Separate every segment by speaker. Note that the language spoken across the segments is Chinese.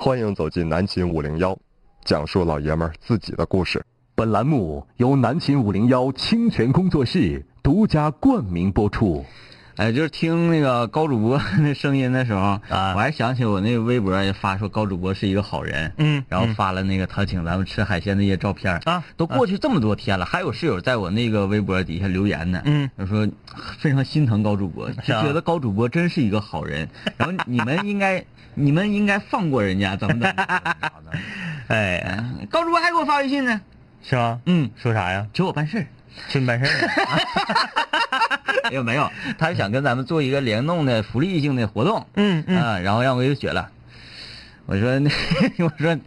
Speaker 1: 欢迎走进南秦五零幺，讲述老爷们儿自己的故事。
Speaker 2: 本栏目由南秦五零幺清泉工作室独家冠名播出。
Speaker 3: 哎，就是听那个高主播那声音的时候
Speaker 4: 啊
Speaker 3: 我还想起我那个微博也发说高主播是一个好人，
Speaker 4: 嗯
Speaker 3: 然后发了那个他请咱们吃海鲜的一些照片
Speaker 4: 啊
Speaker 3: 都过去这么多天了，还有室友在我那个微博底下留言呢，
Speaker 4: 嗯，
Speaker 3: 他说非常心疼高主播，就觉得高主播真是一个好人，然后你们应该你们应该放过人家，怎么的，
Speaker 4: 哎，
Speaker 3: 哎高主播还给我发微信呢，
Speaker 4: 是吗？
Speaker 3: 嗯，
Speaker 4: 说啥呀？
Speaker 3: 求我办事儿。
Speaker 4: 去办事儿呢？
Speaker 3: 没有没有，他是想跟咱们做一个联动的福利性的活动，
Speaker 4: 嗯嗯，
Speaker 3: 啊，然后让我给雪了。我说那 我说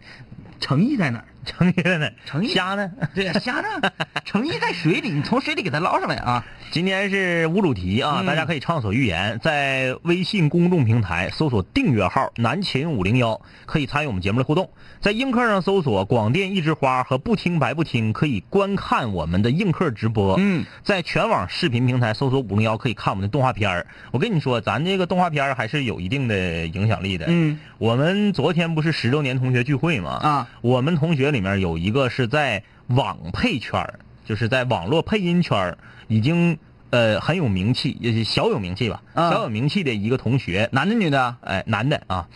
Speaker 3: 诚意在哪儿？
Speaker 4: 诚意在哪？
Speaker 3: 诚意
Speaker 4: 虾呢？
Speaker 3: 对呀，虾呢？诚意在水里，你从水里给它捞上来啊！
Speaker 4: 今天是无主题啊，
Speaker 3: 嗯
Speaker 4: 大家可以畅所欲言，在微信公众平台搜索订阅号“南秦五零幺”，可以参与我们节目的互动。在映客上搜索“广电一枝花”和“不听白不听”，可以观看我们的映客直播。
Speaker 3: 嗯，
Speaker 4: 在全网视频平台搜索“五零幺”，可以看我们的动画片儿。我跟你说，咱这个动画片儿还是有一定的影响力的。
Speaker 3: 嗯，
Speaker 4: 我们昨天不是十周年同学聚会吗？
Speaker 3: 啊，
Speaker 4: 我们同学里面有一个是在网配圈儿就是在网络配音圈儿已经呃很有名气，也是小有名气吧，
Speaker 3: 啊
Speaker 4: 小有名气的一个同学，
Speaker 3: 男的女的？
Speaker 4: 哎，男的啊，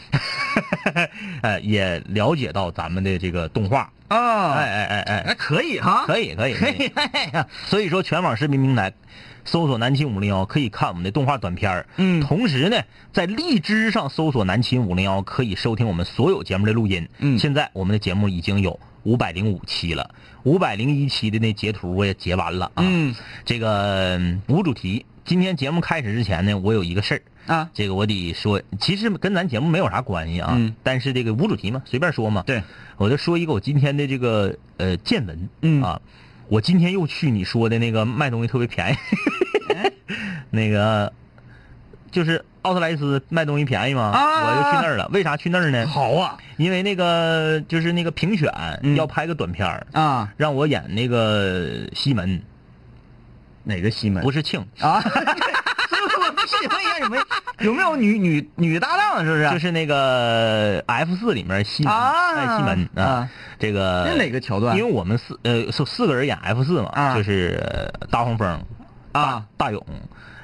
Speaker 4: 呃，也了解到咱们的这个动画，
Speaker 3: 啊
Speaker 4: 哎哎哎哎，
Speaker 3: 那，可以哈，
Speaker 4: 可以可以可以，所以说全网视频平台。搜索南秦五零幺可以看我们的动画短片儿
Speaker 3: 嗯
Speaker 4: 同时呢，在荔枝上搜索南秦五零幺可以收听我们所有节目的录音。
Speaker 3: 嗯
Speaker 4: 现在我们的节目已经有五百零五期了，五百零一期的那截图我也截完了啊。
Speaker 3: 嗯
Speaker 4: 这个嗯无主题，今天节目开始之前呢，我有一个事儿，
Speaker 3: 啊，
Speaker 4: 这个我得说，其实跟咱节目没有啥关系啊。
Speaker 3: 嗯
Speaker 4: 但是这个无主题嘛，随便说嘛。
Speaker 3: 对，
Speaker 4: 我就说一个我今天的这个呃见闻。
Speaker 3: 嗯
Speaker 4: 啊，我今天又去你说的那个卖东西特别便宜，
Speaker 3: 哎
Speaker 4: 那个就是奥特莱斯卖东西便宜吗，
Speaker 3: 啊。
Speaker 4: 我就去那儿了。为啥去那儿呢？
Speaker 3: 好啊，
Speaker 4: 因为那个就是那个评选、
Speaker 3: 嗯。
Speaker 4: 要拍个短片儿
Speaker 3: 啊，
Speaker 4: 让我演那个西门，
Speaker 3: 哪个西门？
Speaker 4: 不是庆，
Speaker 3: 啊，所以我不是问一下有没有有没有女女女搭档，是不是？
Speaker 4: 就是那个 F 四里面西门，
Speaker 3: 啊。
Speaker 4: 哎西门
Speaker 3: 啊，
Speaker 4: 这个
Speaker 3: 这哪个桥段？
Speaker 4: 因为我们四呃四四个人演 F 四嘛，
Speaker 3: 啊。
Speaker 4: 就是呃大黄蜂
Speaker 3: 啊。
Speaker 4: 大勇，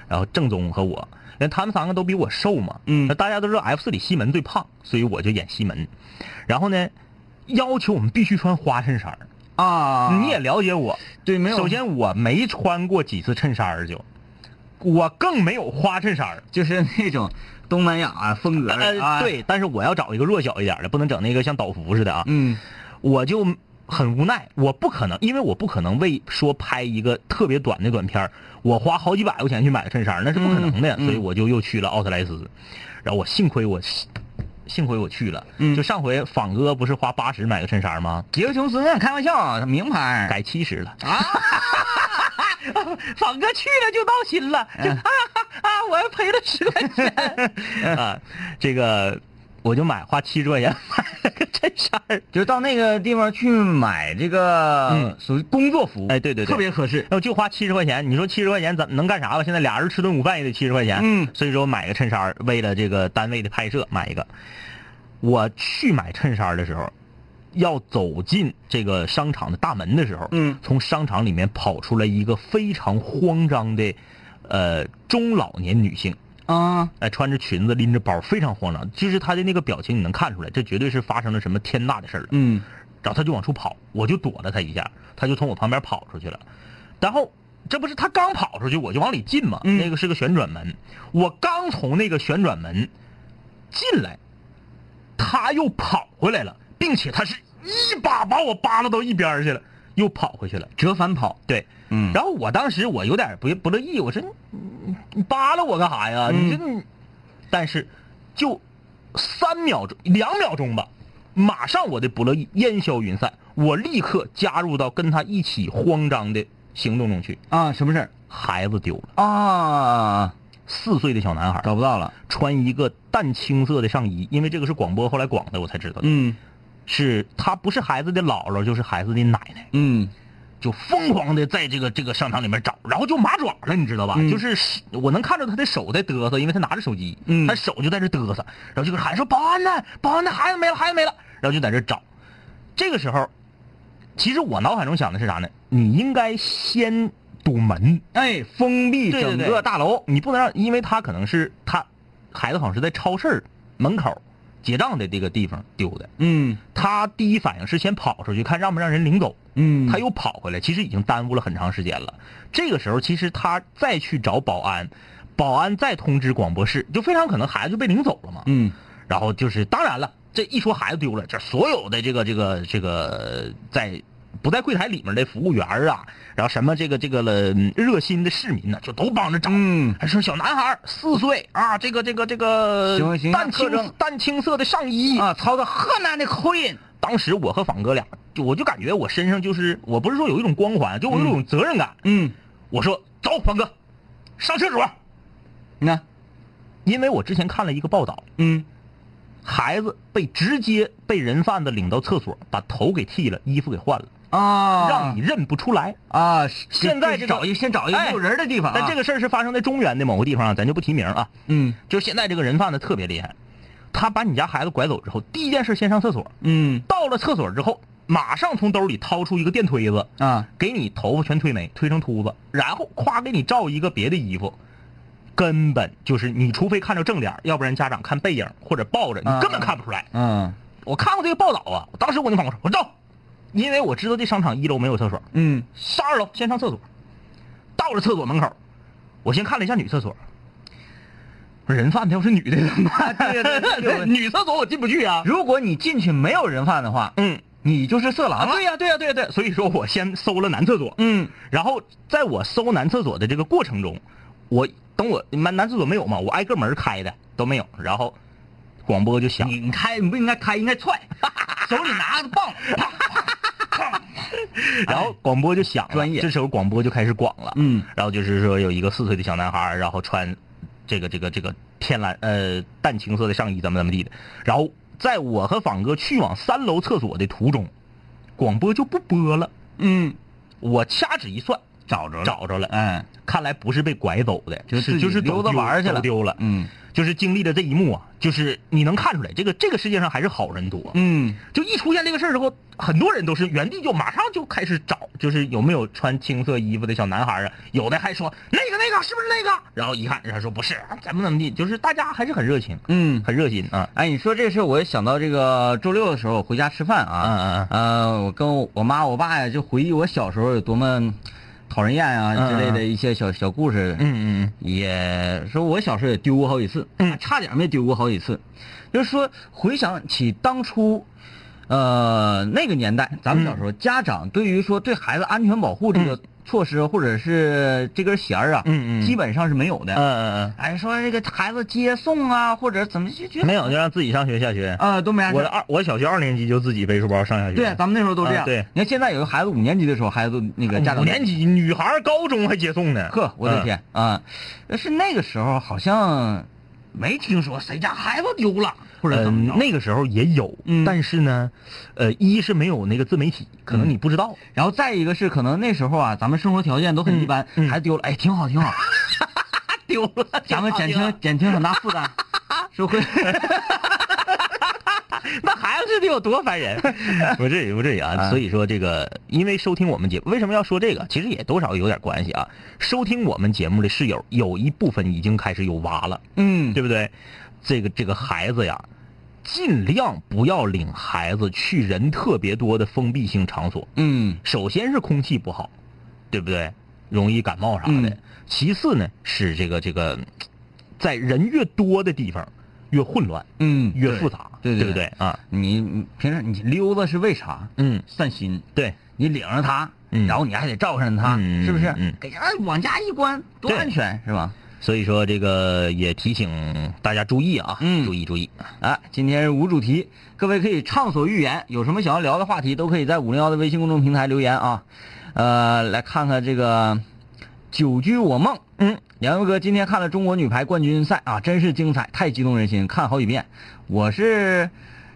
Speaker 4: 然后正宗和我，他们三个都比我瘦嘛，
Speaker 3: 嗯。
Speaker 4: 那大家都知道 F 四里西门最胖，所以我就演西门，然后呢，要求我们必须穿花衬衫儿
Speaker 3: 啊，
Speaker 4: 你也了解我，
Speaker 3: 对，没有。
Speaker 4: 首先我没穿过几次衬衫儿就，我更没有花衬衫儿。
Speaker 3: 就是那种东南亚风格的
Speaker 4: 呃，
Speaker 3: 啊，
Speaker 4: 对，但是我要找一个弱小一点的，不能整那个像岛服似的啊。
Speaker 3: 嗯。
Speaker 4: 我就很无奈，我不可能，因为我不可能为说拍一个特别短的短片儿我花好几百块钱去买个衬衫，那是不可能的，所以我就又去了奥特莱斯。然后我幸亏我幸亏我去了，
Speaker 3: 嗯
Speaker 4: 就上回仿哥不是花八十买个衬衫吗？
Speaker 3: 杰克琼斯，开玩笑，名牌
Speaker 4: 改七十了。
Speaker 3: 啊，
Speaker 4: 仿哥去了就闹心了，就啊啊，我还赔了十块钱 啊！这个我就买花七十块钱买了个 衬衫儿
Speaker 3: 就到那个地方去买这个
Speaker 4: 嗯
Speaker 3: 属于工作服，
Speaker 4: 哎对对对
Speaker 3: 特别合适。
Speaker 4: 就花七十块钱，你说七十块钱怎能干啥吧？现在俩人吃顿午饭也得七十块钱，
Speaker 3: 嗯
Speaker 4: 所以说我买个衬衫，为了这个单位的拍摄买一个。我去买衬衫的时候，要走进这个商场的大门的时候，
Speaker 3: 嗯
Speaker 4: 从商场里面跑出来一个非常慌张的，呃，中老年女性，
Speaker 3: 啊，
Speaker 4: 哎，穿着裙子拎着包，非常慌张，就是他的那个表情，你能看出来，这绝对是发生了什么天大的事儿了。
Speaker 3: 嗯。
Speaker 4: 然后他就往出跑，我就躲了他一下，他就从我旁边跑出去了。然后这不是他刚跑出去，我就往里进嘛，
Speaker 3: 嗯。
Speaker 4: 那个是个旋转门，我刚从那个旋转门进来，他又跑回来了，并且他是一把把我扒拉到一边去了，又跑回去了。
Speaker 3: 折返跑，
Speaker 4: 对，
Speaker 3: 嗯。
Speaker 4: 然后我当时我有点不不乐意，我说你扒拉我干啥呀？
Speaker 3: 嗯。
Speaker 4: 你这你，但是就三秒钟两秒钟吧，马上我的不乐意烟消云散，我立刻加入到跟他一起慌张的行动中去。
Speaker 3: 啊，什么事儿？
Speaker 4: 孩子丢了，
Speaker 3: 啊？
Speaker 4: 四岁的小男孩，
Speaker 3: 找不到了，
Speaker 4: 穿一个淡青色的上衣，因为这个是广播后来广的，我才知道的，
Speaker 3: 嗯。
Speaker 4: 是他不是孩子的姥姥，就是孩子的奶奶。
Speaker 3: 嗯
Speaker 4: 就疯狂的在这个这个商场里面找，然后就麻爪了，你知道吧？
Speaker 3: 嗯
Speaker 4: 就是我能看着他的手在嘚瑟，因为他拿着手机，
Speaker 3: 嗯
Speaker 4: 他手就在这嘚瑟，然后就喊说保安呢，保安呢，孩子没了，孩子没了，然后就在这找。这个时候，其实我脑海中想的是啥呢？你应该先堵门，
Speaker 3: 哎，封闭整个大楼。
Speaker 4: 你不能让，因为他可能是他孩子好像是在超市门口结账的这个地方丢的，
Speaker 3: 嗯
Speaker 4: 他第一反应是先跑出去看让不让人领走，
Speaker 3: 嗯，
Speaker 4: 他又跑回来，其实已经耽误了很长时间了。这个时候，其实他再去找保安，保安再通知广播室，就非常可能孩子就被领走了嘛。
Speaker 3: 嗯
Speaker 4: 然后就是，当然了，这一说孩子丢了，这所有的这个这个这个在不在柜台里面的服务员啊，然后什么这个这个了嗯热心的市民呢，就都帮着找。
Speaker 3: 嗯
Speaker 4: 还说小男孩四岁啊，这个这个这个
Speaker 3: 形形象
Speaker 4: 淡青淡青色的上衣
Speaker 3: 啊，操着河南的口音。
Speaker 4: 当时我和仿哥俩，就我就感觉我身上就是，我不是说有一种光环，就我有一种责任感。
Speaker 3: 嗯，
Speaker 4: 我说走，仿哥，上厕所，
Speaker 3: 你看，
Speaker 4: 因为我之前看了一个报道，
Speaker 3: 嗯
Speaker 4: 孩子被直接被人贩子领到厕所，把头给剃了，衣服给换了，
Speaker 3: 啊，
Speaker 4: 让你认不出来。
Speaker 3: 啊，
Speaker 4: 现在这个
Speaker 3: 找一先找一个
Speaker 4: 哎
Speaker 3: 没有人的地方啊。
Speaker 4: 但这个事儿是发生在中原的某个地方啊，咱就不提名啊。
Speaker 3: 嗯
Speaker 4: 就是现在这个人贩子特别厉害，他把你家孩子拐走之后，第一件事先上厕所，
Speaker 3: 嗯。
Speaker 4: 到了厕所之后，马上从兜里掏出一个电推子，
Speaker 3: 啊。
Speaker 4: 给你头发全推没，推成秃子，然后夸给你照一个别的衣服，根本就是你除非看着正脸，要不然家长看背影或者抱着，你
Speaker 3: 啊
Speaker 4: 根本看不出来。
Speaker 3: 嗯
Speaker 4: 我看过这个报道啊，当时我就反过说我走，因为我知道这商场一楼没有厕所，
Speaker 3: 嗯。
Speaker 4: 上二楼先上厕所，到了厕所门口，我先看了一下女厕所。人贩子要是女的怎么办？
Speaker 3: 对对对对
Speaker 4: 女厕所我进不去啊。
Speaker 3: 如果你进去没有人贩的话，
Speaker 4: 嗯，
Speaker 3: 你就是色狼了。
Speaker 4: 对呀、对呀、对呀、对呀、所以说我先搜了男厕所。
Speaker 3: 嗯。
Speaker 4: 然后在我搜男厕所的这个过程中，我等我男男厕所没有嘛，我挨个门开的都没有，然后广播就响，
Speaker 3: 你你开你不应该开，应该踹，手里拿着棒，
Speaker 4: 然后广播就响了，
Speaker 3: 专业。
Speaker 4: 这时候广播就开始广了，
Speaker 3: 嗯。
Speaker 4: 然后就是说有一个四岁的小男孩，然后穿这个这个这个天蓝呃淡青色的上衣，怎么怎么地的，然后在我和仿哥去往三楼厕所的途中，广播就不播了，
Speaker 3: 嗯，
Speaker 4: 我掐指一算，
Speaker 3: 找着了，
Speaker 4: 找着了，
Speaker 3: 嗯，
Speaker 4: 看来不是被拐走的，
Speaker 3: 就是
Speaker 4: 就是
Speaker 3: 溜达玩儿去了
Speaker 4: 走丢了，
Speaker 3: 嗯
Speaker 4: 就是经历了这一幕啊，就是你能看出来，这个这个世界上还是好人多。
Speaker 3: 嗯
Speaker 4: 就一出现这个事儿之后，很多人都是原地就马上就开始找，就是有没有穿青色衣服的小男孩啊？有的还说那个那个是不是那个？然后一看，人家说不是，怎么怎么地，就是大家还是很热情，
Speaker 3: 嗯。
Speaker 4: 很热心啊。
Speaker 3: 哎，你说这事儿，我也想到这个周六的时候，我回家吃饭啊，
Speaker 4: 嗯嗯
Speaker 3: 呃，我跟我妈我爸呀，就回忆我小时候有多么讨人厌啊
Speaker 4: 嗯
Speaker 3: 之类的一些小小故事。
Speaker 4: 嗯嗯
Speaker 3: 也说我小时候也丢过好几次，
Speaker 4: 嗯
Speaker 3: 差点没丢过好几次。就是说回想起当初，呃，那个年代，咱们小时候，家长对于说对孩子安全保护这个措施，或者是这根弦儿啊，
Speaker 4: 嗯嗯
Speaker 3: 基本上是没有的。
Speaker 4: 嗯嗯嗯
Speaker 3: 哎，说这个孩子接送啊，或者怎么就觉
Speaker 4: 嗯，
Speaker 3: 得
Speaker 4: 没有就让自己上学下学。
Speaker 3: 啊、都没啥事
Speaker 4: 我二我小学二年级就自己背书包上下学。
Speaker 3: 对，咱们那时候都这样。
Speaker 4: 啊对
Speaker 3: 你看现在有个孩子五年级的时候，孩子那个家长
Speaker 4: 五年级女孩高中还接送呢。
Speaker 3: 呵，我的
Speaker 4: 嗯！
Speaker 3: 天啊！是那个时候好像没听说谁家孩子丢了或者怎么。
Speaker 4: 那个时候也有，
Speaker 3: 嗯
Speaker 4: 但是呢，呃，一是没有那个自媒体，可能你不知道。
Speaker 3: 然后再一个是，可能那时候啊，咱们生活条件都很一般，孩子丢了，哎，挺好挺好，
Speaker 4: 丢了，
Speaker 3: 咱们减轻减轻很大负担，是不是？
Speaker 4: 那孩子得有多烦人？不至于，不至于啊。
Speaker 3: 啊
Speaker 4: 所以说，这个因为收听我们节目，为什么要说这个？其实也多少有点关系啊。收听我们节目的室友，有一部分已经开始有娃了，
Speaker 3: 嗯，
Speaker 4: 对不对？这个这个孩子呀，尽量不要领孩子去人特别多的封闭性场所。
Speaker 3: 嗯
Speaker 4: 首先是空气不好，对不对？容易感冒啥的。
Speaker 3: 嗯
Speaker 4: 其次呢是这个这个，在人越多的地方越混乱，
Speaker 3: 嗯，
Speaker 4: 越复杂，
Speaker 3: 对对
Speaker 4: 对不对啊？
Speaker 3: 你你平时你溜达是为啥？
Speaker 4: 嗯，
Speaker 3: 散心。
Speaker 4: 对，
Speaker 3: 你领着他，
Speaker 4: 嗯
Speaker 3: 然后你还得照看着他，
Speaker 4: 嗯
Speaker 3: 是不是？
Speaker 4: 嗯
Speaker 3: 给他往家一关，多安全，是吧？
Speaker 4: 所以说这个也提醒大家注意啊，
Speaker 3: 嗯
Speaker 4: 注意注意。
Speaker 3: 啊，今天是无主题，各位可以畅所欲言，有什么想要聊的话题，都可以在五零幺的微信公众平台留言啊。呃，来看看这个久居我梦，
Speaker 4: 嗯，
Speaker 3: 梁游哥今天看了中国女排冠军赛啊，真是精彩，太激动人心，看好几遍。我是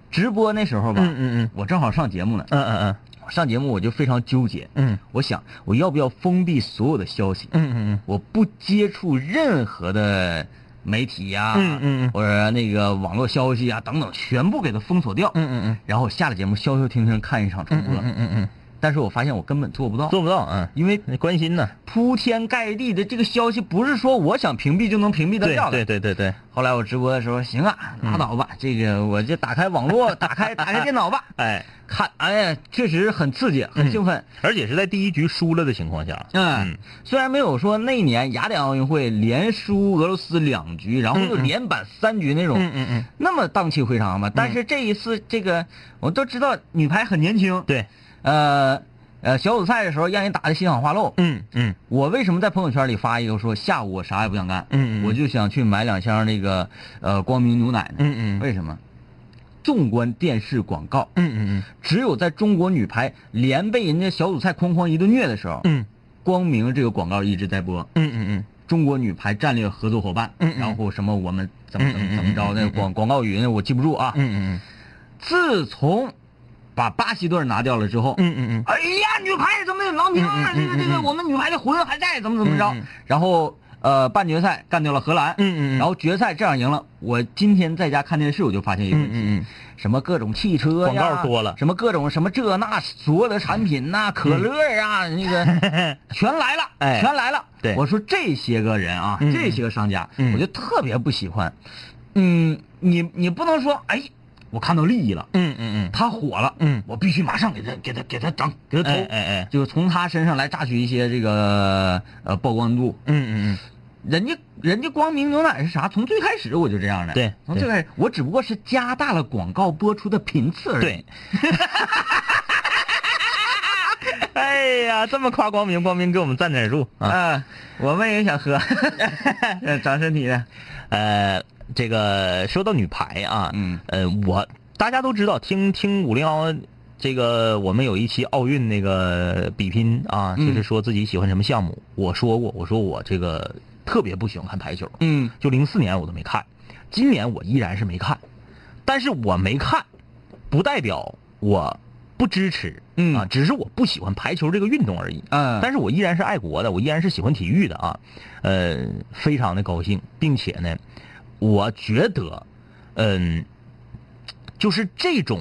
Speaker 3: 直播那时候吧，
Speaker 4: 嗯嗯嗯。
Speaker 3: 我正好上节目呢，
Speaker 4: 嗯嗯嗯。
Speaker 3: 上节目我就非常纠结，
Speaker 4: 嗯。
Speaker 3: 我想我要不要封闭所有的消息，
Speaker 4: 嗯嗯嗯。
Speaker 3: 我不接触任何的媒体呀、
Speaker 4: 嗯嗯嗯。
Speaker 3: 或者那个网络消息啊等等，全部给它封锁掉。
Speaker 4: 嗯嗯嗯。
Speaker 3: 然后下了节目消消停停看一场重播。
Speaker 4: 嗯嗯嗯，
Speaker 3: 但是我发现我根本做不到，
Speaker 4: 做不到，嗯，
Speaker 3: 因为
Speaker 4: 关心呢，
Speaker 3: 铺天盖地的这个消息不是说我想屏蔽就能屏蔽得
Speaker 4: 对
Speaker 3: 掉的。
Speaker 4: 对对对对，
Speaker 3: 后来我直播的时候，行啊，拉倒吧，这个我就打开网络，打开打开电脑吧，
Speaker 4: 哎，
Speaker 3: 看，哎呀，确实很刺激，很兴奋。
Speaker 4: 而且是在第一局输了的情况下，
Speaker 3: 嗯，虽然没有说那年雅典奥运会连输俄罗斯两局，然后又连扳三局那种，
Speaker 4: 嗯嗯嗯，
Speaker 3: 那么荡气回肠吧。但是这一次，这个我都知道女排很年轻，
Speaker 4: 对，
Speaker 3: 呃呃，小组赛的时候让人打的心花花漏。
Speaker 4: 嗯嗯
Speaker 3: 我为什么在朋友圈里发一个说下午我啥也不想干，
Speaker 4: 嗯嗯
Speaker 3: 我就想去买两箱那个呃光明牛奶呢？
Speaker 4: 嗯嗯
Speaker 3: 为什么？纵观电视广告，
Speaker 4: 嗯嗯嗯
Speaker 3: 只有在中国女排连被人家小组赛哐哐一顿虐的时候，
Speaker 4: 嗯
Speaker 3: 光明这个广告一直在播。
Speaker 4: 嗯嗯嗯
Speaker 3: 中国女排战略合作伙伴，
Speaker 4: 嗯嗯
Speaker 3: 然后什么我们怎么怎么怎么着，那个广广告语呢我记不住啊。
Speaker 4: 嗯嗯嗯
Speaker 3: 自从把巴西队拿掉了之后，
Speaker 4: 嗯嗯嗯
Speaker 3: 哎呀，女排怎么有郎平啊？这个这个，我们女排的魂还在，怎么怎么着？然后呃，半决赛干掉了荷兰，
Speaker 4: 嗯嗯嗯
Speaker 3: 然后决赛这样赢了。我今天在家看电视，我就发现一个问题，
Speaker 4: 嗯嗯嗯
Speaker 3: 什么各种汽车
Speaker 4: 广告多了
Speaker 3: 什么各种什么这那所有的产品呐、可乐啊，那个 全来了，
Speaker 4: 哎
Speaker 3: 全来了。
Speaker 4: 对
Speaker 3: 我说这些个人啊，
Speaker 4: 嗯
Speaker 3: 这些个商家，
Speaker 4: 嗯
Speaker 3: 我就特别不喜欢。嗯，你你不能说，哎，我看到利益了，
Speaker 4: 嗯嗯嗯
Speaker 3: 他火了，
Speaker 4: 嗯
Speaker 3: 我必须马上给他给他给他整给他投，
Speaker 4: 哎哎哎
Speaker 3: 就从他身上来榨取一些这个呃曝光度。
Speaker 4: 嗯嗯嗯
Speaker 3: 人家人家光明牛奶是啥？从最开始我就这样的，
Speaker 4: 对
Speaker 3: 从最开始我只不过是加大了广告播出的频次而已。
Speaker 4: 对。哎呀，这么夸光明，光明给我们站点住啊！
Speaker 3: 啊，我们也想喝，呃 长身体的。
Speaker 4: 呃，这个说到女排啊，
Speaker 3: 嗯。
Speaker 4: 呃，我大家都知道，听听五零幺这个，我们有一期奥运那个比拼啊，
Speaker 3: 嗯。
Speaker 4: 就是说自己喜欢什么项目。我说过，我说我这个特别不喜欢看排球，
Speaker 3: 嗯。
Speaker 4: 就零四年我都没看，今年我依然是没看，但是我没看，不代表我不支持，
Speaker 3: 嗯。
Speaker 4: 啊，只是我不喜欢排球这个运动而已。
Speaker 3: 嗯，
Speaker 4: 但是我依然是爱国的，我依然是喜欢体育的啊，呃，非常的高兴，并且呢，我觉得，嗯，就是这种，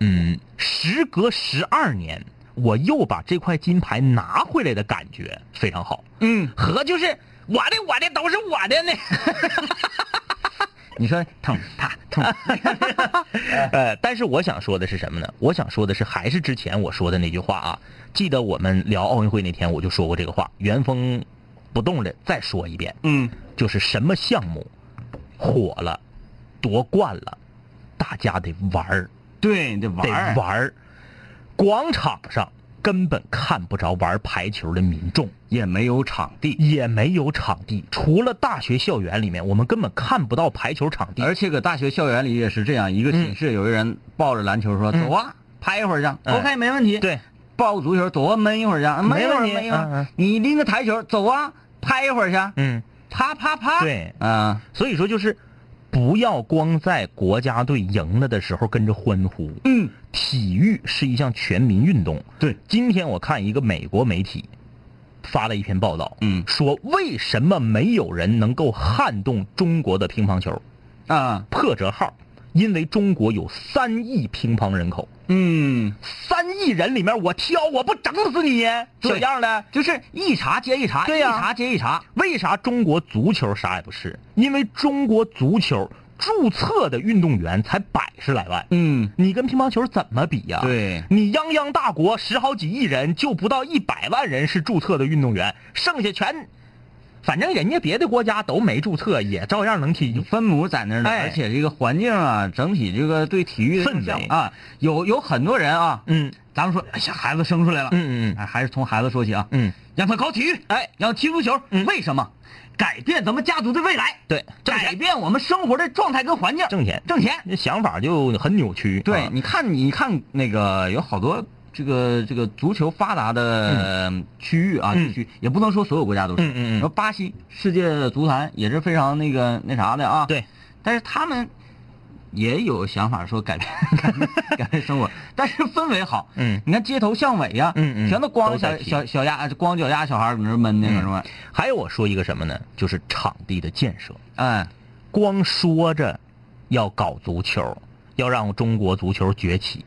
Speaker 4: 嗯，时隔十二年，我又把这块金牌拿回来的感觉非常好，
Speaker 3: 嗯，
Speaker 4: 和就是我的我的都是我的呢，
Speaker 3: 你说疼他疼，
Speaker 4: 呃，但是我想说的是什么呢？我想说的是，还是之前我说的那句话啊。记得我们聊奥运会那天，我就说过这个话，原封不动的再说一遍。
Speaker 3: 嗯
Speaker 4: 就是什么项目火了，夺冠了，大家得玩儿，
Speaker 3: 对，得玩
Speaker 4: 得
Speaker 3: 儿
Speaker 4: 玩儿。广场上根本看不着玩排球的民众，
Speaker 3: 也没有场地，
Speaker 4: 也没有场地，除了大学校园里面，我们根本看不到排球场地。
Speaker 3: 而且搁大学校园里也是这样，一个寝室有个人抱着篮球说：“走啊，拍一会儿去。
Speaker 4: 嗯
Speaker 3: ”OK，没问题。
Speaker 4: 对，
Speaker 3: 抱个足球，走啊，闷一会儿去，闷一会儿，
Speaker 4: 没问题
Speaker 3: 闷一会儿。
Speaker 4: 嗯嗯
Speaker 3: 你拎个台球，走啊，拍一会儿去，
Speaker 4: 嗯，
Speaker 3: 啪啪啪。
Speaker 4: 对
Speaker 3: 啊，
Speaker 4: 所以说就是不要光在国家队赢了的时候跟着欢呼。
Speaker 3: 嗯，
Speaker 4: 体育是一项全民运动。
Speaker 3: 对，
Speaker 4: 今天我看一个美国媒体发了一篇报道，
Speaker 3: 嗯
Speaker 4: 说为什么没有人能够撼动中国的乒乓球
Speaker 3: 啊，
Speaker 4: 破折号？因为中国有三亿乒乓人口，
Speaker 3: 嗯，
Speaker 4: 三亿人里面我挑，我不整死你，
Speaker 3: 对
Speaker 4: 小样的。
Speaker 3: 就是一茬接一茬，
Speaker 4: 对呀
Speaker 3: 一茬接一茬。
Speaker 4: 为啥中国足球啥也不是？因为中国足球注册的运动员才百十来万，
Speaker 3: 嗯，
Speaker 4: 你跟乒乓球怎么比呀？
Speaker 3: 对
Speaker 4: 你泱泱大国十好几亿人，就不到一百万人是注册的运动员，剩下全，反正人家别的国家都没注册，也照样能踢。
Speaker 3: 分母在那儿呢，
Speaker 4: 哎。
Speaker 3: 而且这个环境啊，整体这个对体育的
Speaker 4: 氛围
Speaker 3: 啊，有有很多人啊，
Speaker 4: 嗯。
Speaker 3: 咱们说，哎呀，孩子生出来了，
Speaker 4: 嗯嗯
Speaker 3: 还是从孩子说起啊，
Speaker 4: 嗯，
Speaker 3: 让他搞体育，
Speaker 4: 哎，
Speaker 3: 让他踢足球，
Speaker 4: 嗯。
Speaker 3: 为什么？改变咱们家族的未来，
Speaker 4: 对，
Speaker 3: 改变我们生活的状态跟环境，
Speaker 4: 挣钱。
Speaker 3: 挣钱。
Speaker 4: 这想法就很扭曲。
Speaker 3: 对，
Speaker 4: 啊
Speaker 3: 你看，你看那个有好多这个这个足球发达的区域啊，区也不能说所有国家都是。
Speaker 4: 嗯嗯嗯
Speaker 3: 然后巴西世界足坛也是非常那个那啥的啊。。
Speaker 4: 对，
Speaker 3: 但是他们也有想法说改变 改变 改变生活，但是氛围好。
Speaker 4: 嗯
Speaker 3: 你看街头巷尾呀，
Speaker 4: 嗯嗯
Speaker 3: 全都光着小小小丫光脚丫小孩儿搁那闷那个是吧？
Speaker 4: 还有我说一个什么呢？就是场地的建设。
Speaker 3: 哎，
Speaker 4: 光说着要搞足球，要让中国足球崛起，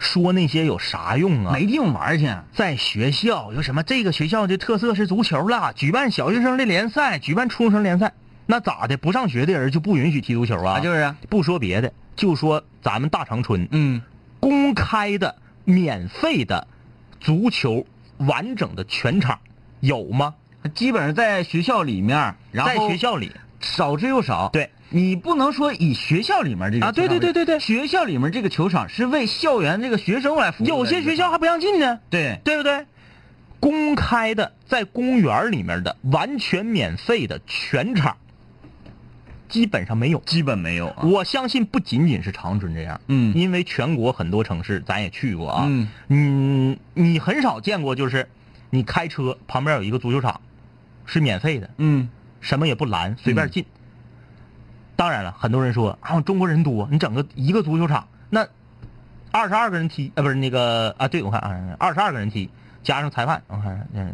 Speaker 4: 说那些有啥用啊？
Speaker 3: 没地方玩儿去。
Speaker 4: 在学校有什么？这个学校的特色是足球啦，举办小学生的联赛，举办初中生联赛，那咋的？不上学的人就不允许踢足球啊？
Speaker 3: 啊，就是啊，
Speaker 4: 不说别的，就说咱们大长春，
Speaker 3: 嗯
Speaker 4: 公开的、免费的足球完整的全场有吗？
Speaker 3: 基本上在学校里面，然后
Speaker 4: 在学校里，
Speaker 3: 少之又少。
Speaker 4: 对，
Speaker 3: 你不能说以学校里面这个
Speaker 4: 啊对对对对对
Speaker 3: 学校里面这个球场是为校园这个学生来服务的。
Speaker 4: 有些学校还不让进呢。
Speaker 3: 对，
Speaker 4: 对不对？公开的在公园里面的完全免费的全场，基本上没有。
Speaker 3: 基本没有啊。
Speaker 4: 我相信不仅仅是长春这样，
Speaker 3: 嗯
Speaker 4: 因为全国很多城市咱也去过啊，
Speaker 3: 嗯
Speaker 4: 嗯，你很少见过就是你开车旁边有一个足球场，是免费的，
Speaker 3: 嗯
Speaker 4: 什么也不拦，随便进。当然了，很多人说啊，中国人多，你整个一个足球场，那二十二个人踢，呃，不是那个啊，对我看啊，二十二个人踢，加上裁判，我看嗯，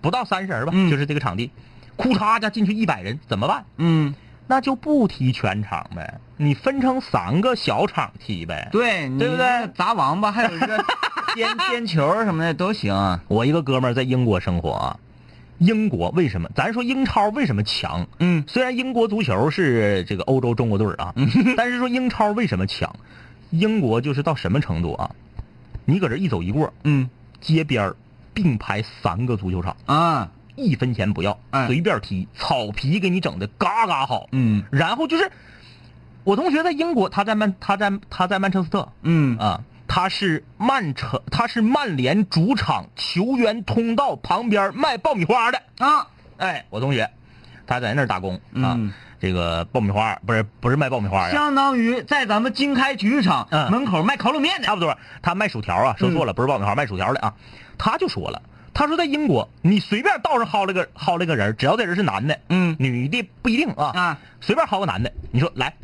Speaker 4: 不到三十人吧，
Speaker 3: 嗯
Speaker 4: 就是这个场地，库嚓家进去一百人，怎么办？
Speaker 3: 嗯，
Speaker 4: 那就不踢全场呗，你分成三个小场踢呗。
Speaker 3: 对，
Speaker 4: 对不对
Speaker 3: 砸王八，还有一个 颠颠球什么的都行啊。
Speaker 4: 我一个哥们儿在英国生活啊，英国为什么？咱说英超为什么强？
Speaker 3: 嗯
Speaker 4: 虽然英国足球是这个欧洲中国队儿啊，但是说英超为什么强？英国就是到什么程度啊？你搁这一走一过，
Speaker 3: 嗯
Speaker 4: 街边儿并排三个足球场，
Speaker 3: 啊
Speaker 4: 一分钱不要，
Speaker 3: 哎
Speaker 4: 随便踢，草皮给你整的嘎嘎好。
Speaker 3: 嗯
Speaker 4: 然后就是我同学在英国，他在曼他在他在曼彻斯特
Speaker 3: 嗯
Speaker 4: 啊，他是曼城他是曼联主场球员通道旁边卖爆米花的。
Speaker 3: 啊
Speaker 4: 哎，我同学，他在那儿打工啊。
Speaker 3: 嗯
Speaker 4: 这个爆米花不是不是卖爆米花呀，
Speaker 3: 相当于在咱们经开体育场
Speaker 4: 嗯
Speaker 3: 门口卖烤冷面的。
Speaker 4: 差不多。他卖薯条啊，说错了，不是爆米花，卖薯条的啊。他就说了，他说在英国，你随便道上薅了个薅了个人，只要这人是男的，
Speaker 3: 嗯
Speaker 4: 女的不一定啊，
Speaker 3: 啊
Speaker 4: 随便薅个男的，你说来，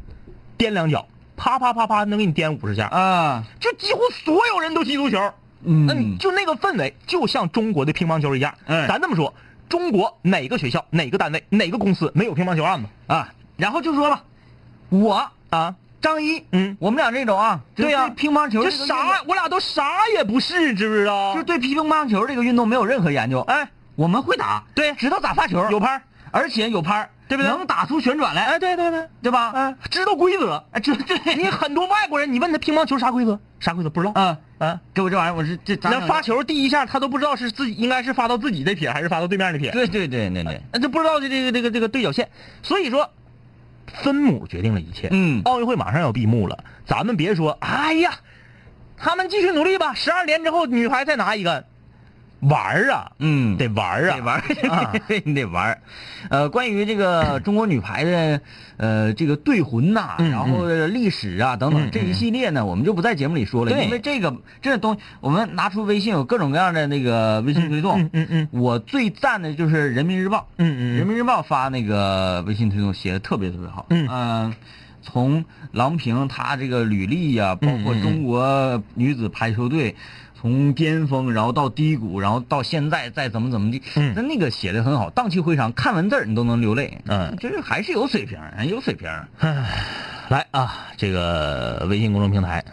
Speaker 4: 掂两脚，啪啪啪啪，能给你颠五十下，
Speaker 3: 啊
Speaker 4: 就几乎所有人都踢足球。
Speaker 3: 嗯
Speaker 4: 就那个氛围，就像中国的乒乓球一样。
Speaker 3: 嗯
Speaker 4: 咱这么说，中国哪个学校、哪个单位、哪个公司没有乒乓球案子
Speaker 3: 啊，然后就说吧，我
Speaker 4: 啊？
Speaker 3: 张一，
Speaker 4: 嗯
Speaker 3: 我们俩这种啊，
Speaker 4: 对呀
Speaker 3: 乒乓球
Speaker 4: 这啥？我俩都啥也不是，知不知道？
Speaker 3: 就对乒乓球这个运动没有任何研究。
Speaker 4: 哎，
Speaker 3: 我们会打，
Speaker 4: 对
Speaker 3: 知道咋发球，
Speaker 4: 有拍儿
Speaker 3: 而且有拍儿
Speaker 4: 对不对
Speaker 3: 能打出旋转来，
Speaker 4: 哎，对对对，
Speaker 3: 对吧？
Speaker 4: 哎，知道规则。
Speaker 3: 哎，这对
Speaker 4: 你很多外国人，你问他乒乓球啥规则？啥规则不知道？
Speaker 3: 啊，
Speaker 4: 啊，
Speaker 3: 给我这玩意儿，我是这
Speaker 4: 那发？球第一下他都不知道是自己应该是发到自己的撇还是发到对面的撇，
Speaker 3: 对对对对对，
Speaker 4: 那就不知道这这个这个这个对角线。所以说，分母决定了一切。
Speaker 3: 嗯
Speaker 4: 奥运会马上要闭幕了，咱们别说，哎呀，他们继续努力吧，十二年之后女排再拿一个，玩儿啊，
Speaker 3: 嗯，
Speaker 4: 得玩儿啊，
Speaker 3: 得玩儿，
Speaker 4: 啊
Speaker 3: 你 得玩儿。呃，关于这个 中国女排的呃这个队魂呐、
Speaker 4: 嗯
Speaker 3: 然后历史啊等
Speaker 4: 嗯
Speaker 3: 等这一系列呢，我们就不在节目里说了，因为这个这东西我们拿出微信有各种各样的那个微信推送。
Speaker 4: 嗯嗯嗯
Speaker 3: 我最赞的就是人民日报，
Speaker 4: 嗯嗯
Speaker 3: 人民日报发那个微信推送写的特别特别好。
Speaker 4: 嗯。
Speaker 3: 呃从郎平她这个履历呀、包括中国女子排球队。从巅峰，然后到低谷，然后到现在再怎么怎么地，
Speaker 4: 嗯
Speaker 3: 那那个写的很好，荡气回肠，看文字儿你都能流泪。
Speaker 4: 嗯
Speaker 3: 就是还是有水平，有水平。
Speaker 4: 来啊，这个微信公众平台，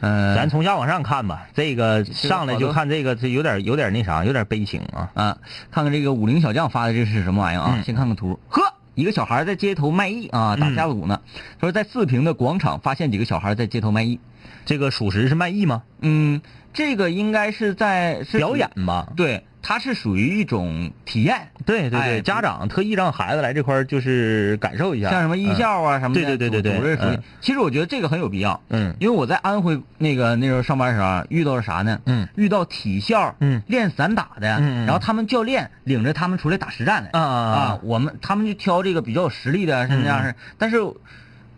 Speaker 3: 嗯、
Speaker 4: 咱从下往上看吧。这个上来就看这个，这有点有点那啥，有点悲情啊。
Speaker 3: 啊，看看这个武林小将发的这是什么玩意儿啊？
Speaker 4: 嗯
Speaker 3: 先看看图，呵，一个小孩在街头卖艺啊，打架子鼓呢。他说在四平的广场发现几个小孩在街头卖艺。
Speaker 4: 这个属实是卖艺吗？
Speaker 3: 嗯，这个应该是在是
Speaker 4: 表演吧？
Speaker 3: 对，它是属于一种体验，
Speaker 4: 对对对，
Speaker 3: 哎
Speaker 4: 家长特意让孩子来这块儿就是感受一下，
Speaker 3: 像什么艺校啊什么的，
Speaker 4: 对对对对对
Speaker 3: 其实我觉得这个很有必要。
Speaker 4: 嗯。
Speaker 3: 因为我在安徽那个那时候上班的时候啊遇到了啥呢？
Speaker 4: 嗯。
Speaker 3: 遇到体校，
Speaker 4: 嗯。
Speaker 3: 练散打的，
Speaker 4: 嗯嗯
Speaker 3: 然后他们教练领着他们出来打实战的，
Speaker 4: 啊啊啊。
Speaker 3: 我们他们就挑这个比较有实力的，是那样式。但是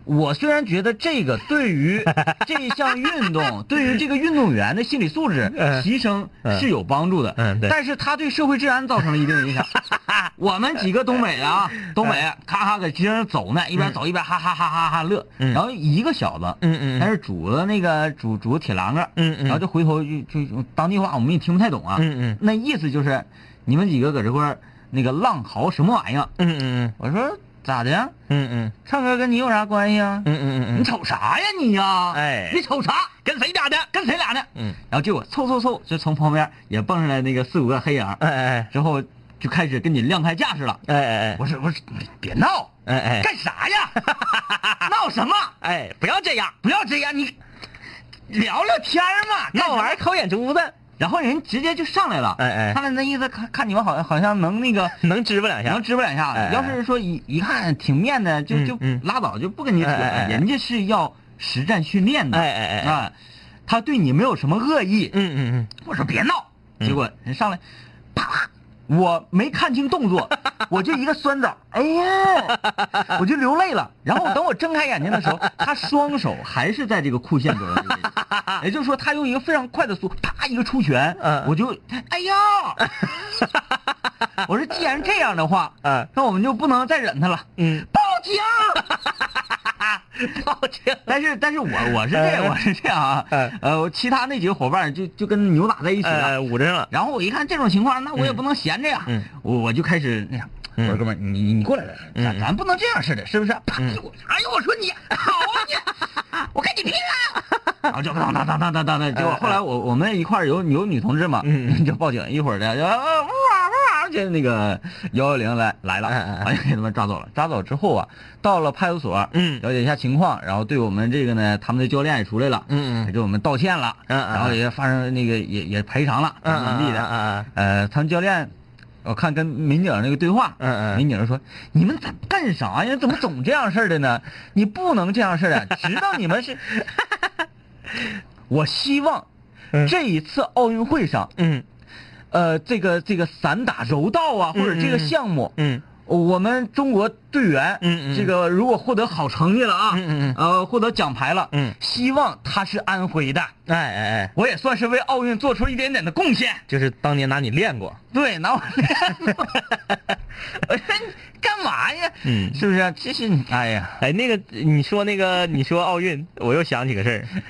Speaker 3: 我虽然觉得这个对于 这一项运动，对于这个运动员的心理素质
Speaker 4: 嗯
Speaker 3: 提升是有帮助的，但是他对社会治安造成了一定的影响。我们几个东北的啊，东北咔咔搁街上走呢，一边走一边哈哈哈哈哈乐，
Speaker 4: 嗯。
Speaker 3: 然后一个小子，
Speaker 4: 嗯嗯
Speaker 3: 他是拄着那个拄拄着铁栏杆，
Speaker 4: 嗯嗯。
Speaker 3: 然后就回头就就就当地话我们也听不太懂啊，
Speaker 4: 嗯嗯。
Speaker 3: 那意思就是你们几个搁这块那个浪嚎什么玩意儿？
Speaker 4: 嗯嗯。
Speaker 3: 我说咋的呀？
Speaker 4: 嗯嗯
Speaker 3: 唱歌跟你有啥关系啊？
Speaker 4: 嗯嗯嗯
Speaker 3: 你瞅啥呀你呀？
Speaker 4: 哎
Speaker 3: 你瞅啥？
Speaker 4: 跟谁俩的？
Speaker 3: 跟谁俩呢？
Speaker 4: 嗯，
Speaker 3: 然后结果凑凑凑，就从旁边也蹦上来那个四五个黑影儿，
Speaker 4: 哎哎
Speaker 3: 之后就开始跟你亮开架势了。
Speaker 4: 哎哎哎
Speaker 3: 我说我说别闹，
Speaker 4: 哎哎
Speaker 3: 干啥呀？闹什么？
Speaker 4: 哎，不要这样，
Speaker 3: 不要这样，你聊聊天嘛，
Speaker 4: 闹玩抠眼珠子，
Speaker 3: 然后人直接就上来了，
Speaker 4: 哎哎。
Speaker 3: 上来那意思看看你们好像好像能那个
Speaker 4: 能支吧两下。
Speaker 3: 能。支吧两下。子。
Speaker 4: 哎哎。
Speaker 3: 要是说一一看挺面的，就就拉倒，就不跟你扯。人家是要实战训练的，
Speaker 4: 哎哎哎哎。
Speaker 3: 啊，他对你没有什么恶意。
Speaker 4: 嗯嗯嗯，
Speaker 3: 我说别闹，结果人上来，啪啪，我没看清动作，我就一个酸枣，哎呀，我就流泪了。然后等我睁开眼睛的时候，他双手还是在这个裤线左右的位置，也就是说，他用一个非常快的速度，啪一个出拳，
Speaker 4: 嗯
Speaker 3: 我就，哎呀，我说既然这样的话，
Speaker 4: 嗯
Speaker 3: 那我们就不能再忍他了，
Speaker 4: 嗯，
Speaker 3: 报警。
Speaker 4: 报警。
Speaker 3: 但是但是我我是这样，
Speaker 4: 嗯
Speaker 3: 我是这样啊
Speaker 4: 嗯，
Speaker 3: 呃，我其他那几个伙伴就就跟扭打在一起了，
Speaker 4: 呃，捂着了。
Speaker 3: 然后我一看这种情况，那我也不能闲着呀，
Speaker 4: 嗯
Speaker 3: 我我就开始那啥，我
Speaker 4: 嗯
Speaker 3: 说哥们儿，你你你过来来，
Speaker 4: 嗯
Speaker 3: 咱咱不能这样似的，是不是？啪！哎呦，我说你好啊你，我跟你拼了！然后就当当当当当当当，结果后来我我们一块儿有有女同志嘛，
Speaker 4: 嗯
Speaker 3: 就报警，一会儿的就啊呜啊呜啊，就那个幺幺零来来了，
Speaker 4: 嗯嗯嗯
Speaker 3: 好像给他们抓走了。抓走之后啊，到了派出所，
Speaker 4: 嗯
Speaker 3: 了解一下情况，然后对我们这个呢，他们的教练也出来了，
Speaker 4: 嗯嗯
Speaker 3: 也给我们道歉了，
Speaker 4: 嗯嗯
Speaker 3: 然后也发生那个也也赔偿了，怎么怎么地的，
Speaker 4: 嗯
Speaker 3: 呃，他们教练，我看跟民警那个对话，
Speaker 4: 嗯嗯
Speaker 3: 民警说：“你们咋干啥呀？怎么总这样事儿的呢？你不能这样事儿的，知道你们是。我希望
Speaker 4: 嗯
Speaker 3: 这一次奥运会上，
Speaker 4: 嗯
Speaker 3: 呃，这个这个散打柔道啊，或者这个项目，
Speaker 4: 嗯
Speaker 3: 我们中国队员，
Speaker 4: 嗯嗯
Speaker 3: 这个如果获得好成绩了啊，
Speaker 4: 嗯嗯嗯
Speaker 3: 呃，获得奖牌了，
Speaker 4: 嗯
Speaker 3: 希望他是安徽的，
Speaker 4: 哎哎哎，
Speaker 3: 我也算是为奥运做出一点点的贡献。
Speaker 4: 就是当年拿你练过。
Speaker 3: 对，拿我 练过。我说干嘛呀？
Speaker 4: 嗯
Speaker 3: 是不是？这是哎呀，
Speaker 4: 哎，那个你说那个你说奥运，我又想起个事儿。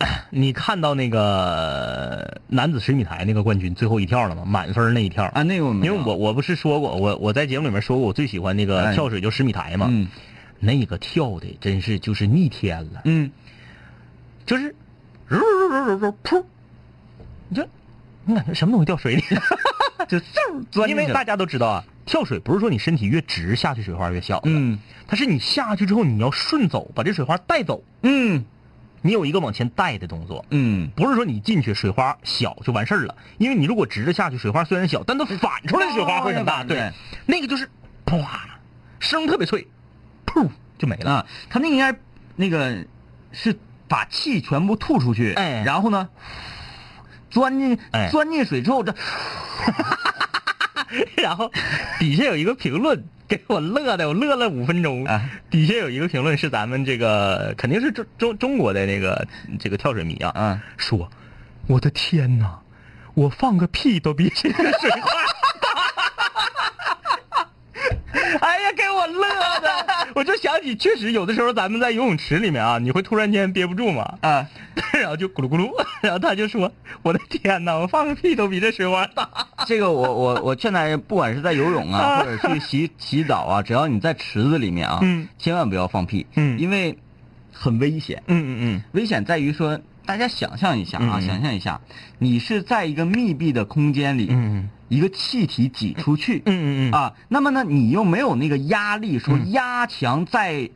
Speaker 4: 你看到那个男子十米台那个冠军最后一跳了吗？满分那一跳
Speaker 3: 啊，那个我没有
Speaker 4: 因为我我不是说过，我我在节目里面说过，我最喜欢那个
Speaker 3: 哎
Speaker 4: 跳水就十米台嘛。
Speaker 3: 嗯
Speaker 4: 那个跳的真是就是逆天了，
Speaker 3: 嗯
Speaker 4: 就是，噗，你就你感觉什么东西掉水里？
Speaker 3: 就嗖钻进去了
Speaker 4: 因为大家都知道啊，跳水不是说你身体越直下去水花越小，
Speaker 3: 嗯
Speaker 4: 它是你下去之后你要顺走，把这水花带走，
Speaker 3: 嗯
Speaker 4: 你有一个往前带的动作。
Speaker 3: 嗯，
Speaker 4: 不是说你进去水花小就完事儿了，因为你如果直着下去，水花虽然小，但它反出来的水花会很大。
Speaker 3: 哦对
Speaker 4: 对，那个就是啪，声特别脆，噗就没了。
Speaker 3: 啊，他那个应该那个是把气全部吐出去，
Speaker 4: 哎
Speaker 3: 然后呢，钻进
Speaker 4: 哎
Speaker 3: 钻进水之后，这
Speaker 4: 然后底下有一个评论给我乐的，我乐了五分钟。
Speaker 3: 啊。
Speaker 4: 底下有一个评论是咱们这个肯定是中中中国的那个这个跳水迷啊，
Speaker 3: 啊。
Speaker 4: 说我的天哪，我放个屁都比这个水花 哎呀，给我乐的！我就想起，确实有的时候咱们在游泳池里面啊，你会突然间憋不住嘛，
Speaker 3: 啊，
Speaker 4: 然后就咕噜咕噜，然后他就说：“我的天哪，我放个屁都比这水花大。
Speaker 3: 这个我我我劝大家，不管是在游泳啊，或者去洗 洗澡啊，只要你在池子里面啊，
Speaker 4: 嗯
Speaker 3: 千万不要放屁，
Speaker 4: 嗯
Speaker 3: 因为很危险。”
Speaker 4: 嗯嗯嗯
Speaker 3: 危险在于说，大家想象一下啊，
Speaker 4: 嗯
Speaker 3: 想象一下，你是在一个密闭的空间里，
Speaker 4: 嗯。
Speaker 3: 一个气体挤出去，
Speaker 4: 嗯嗯嗯。
Speaker 3: 啊，那么呢，你又没有那个压力，说压强在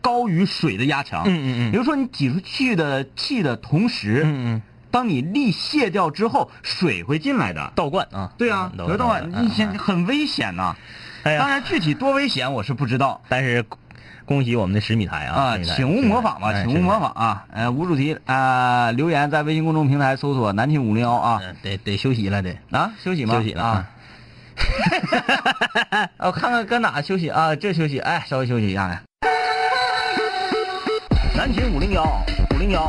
Speaker 3: 高于水的压强，
Speaker 4: 嗯嗯嗯。
Speaker 3: 比如说你挤出去的气的同时，
Speaker 4: 嗯嗯，
Speaker 3: 当你力卸掉之后，水会进来的。
Speaker 4: 倒灌啊，
Speaker 3: 对啊，
Speaker 4: 倒
Speaker 3: 得到啊，
Speaker 4: 嗯
Speaker 3: 你想很危险呐。
Speaker 4: 哎呀，
Speaker 3: 当然，具体多危险我是不知道。
Speaker 4: 但是恭喜我们的十米台啊！
Speaker 3: 请勿模仿吧，
Speaker 4: 哎
Speaker 3: 请勿模。仿啊。呃，无主题啊，留言在微信公众平台搜索“南秦五零幺”啊
Speaker 4: 得得休息了得。
Speaker 3: 啊，休息吗？
Speaker 4: 休息了
Speaker 3: 啊。我 看看搁哪休息啊？这休息，哎，稍微休息一下来。
Speaker 4: 南秦五零幺五零幺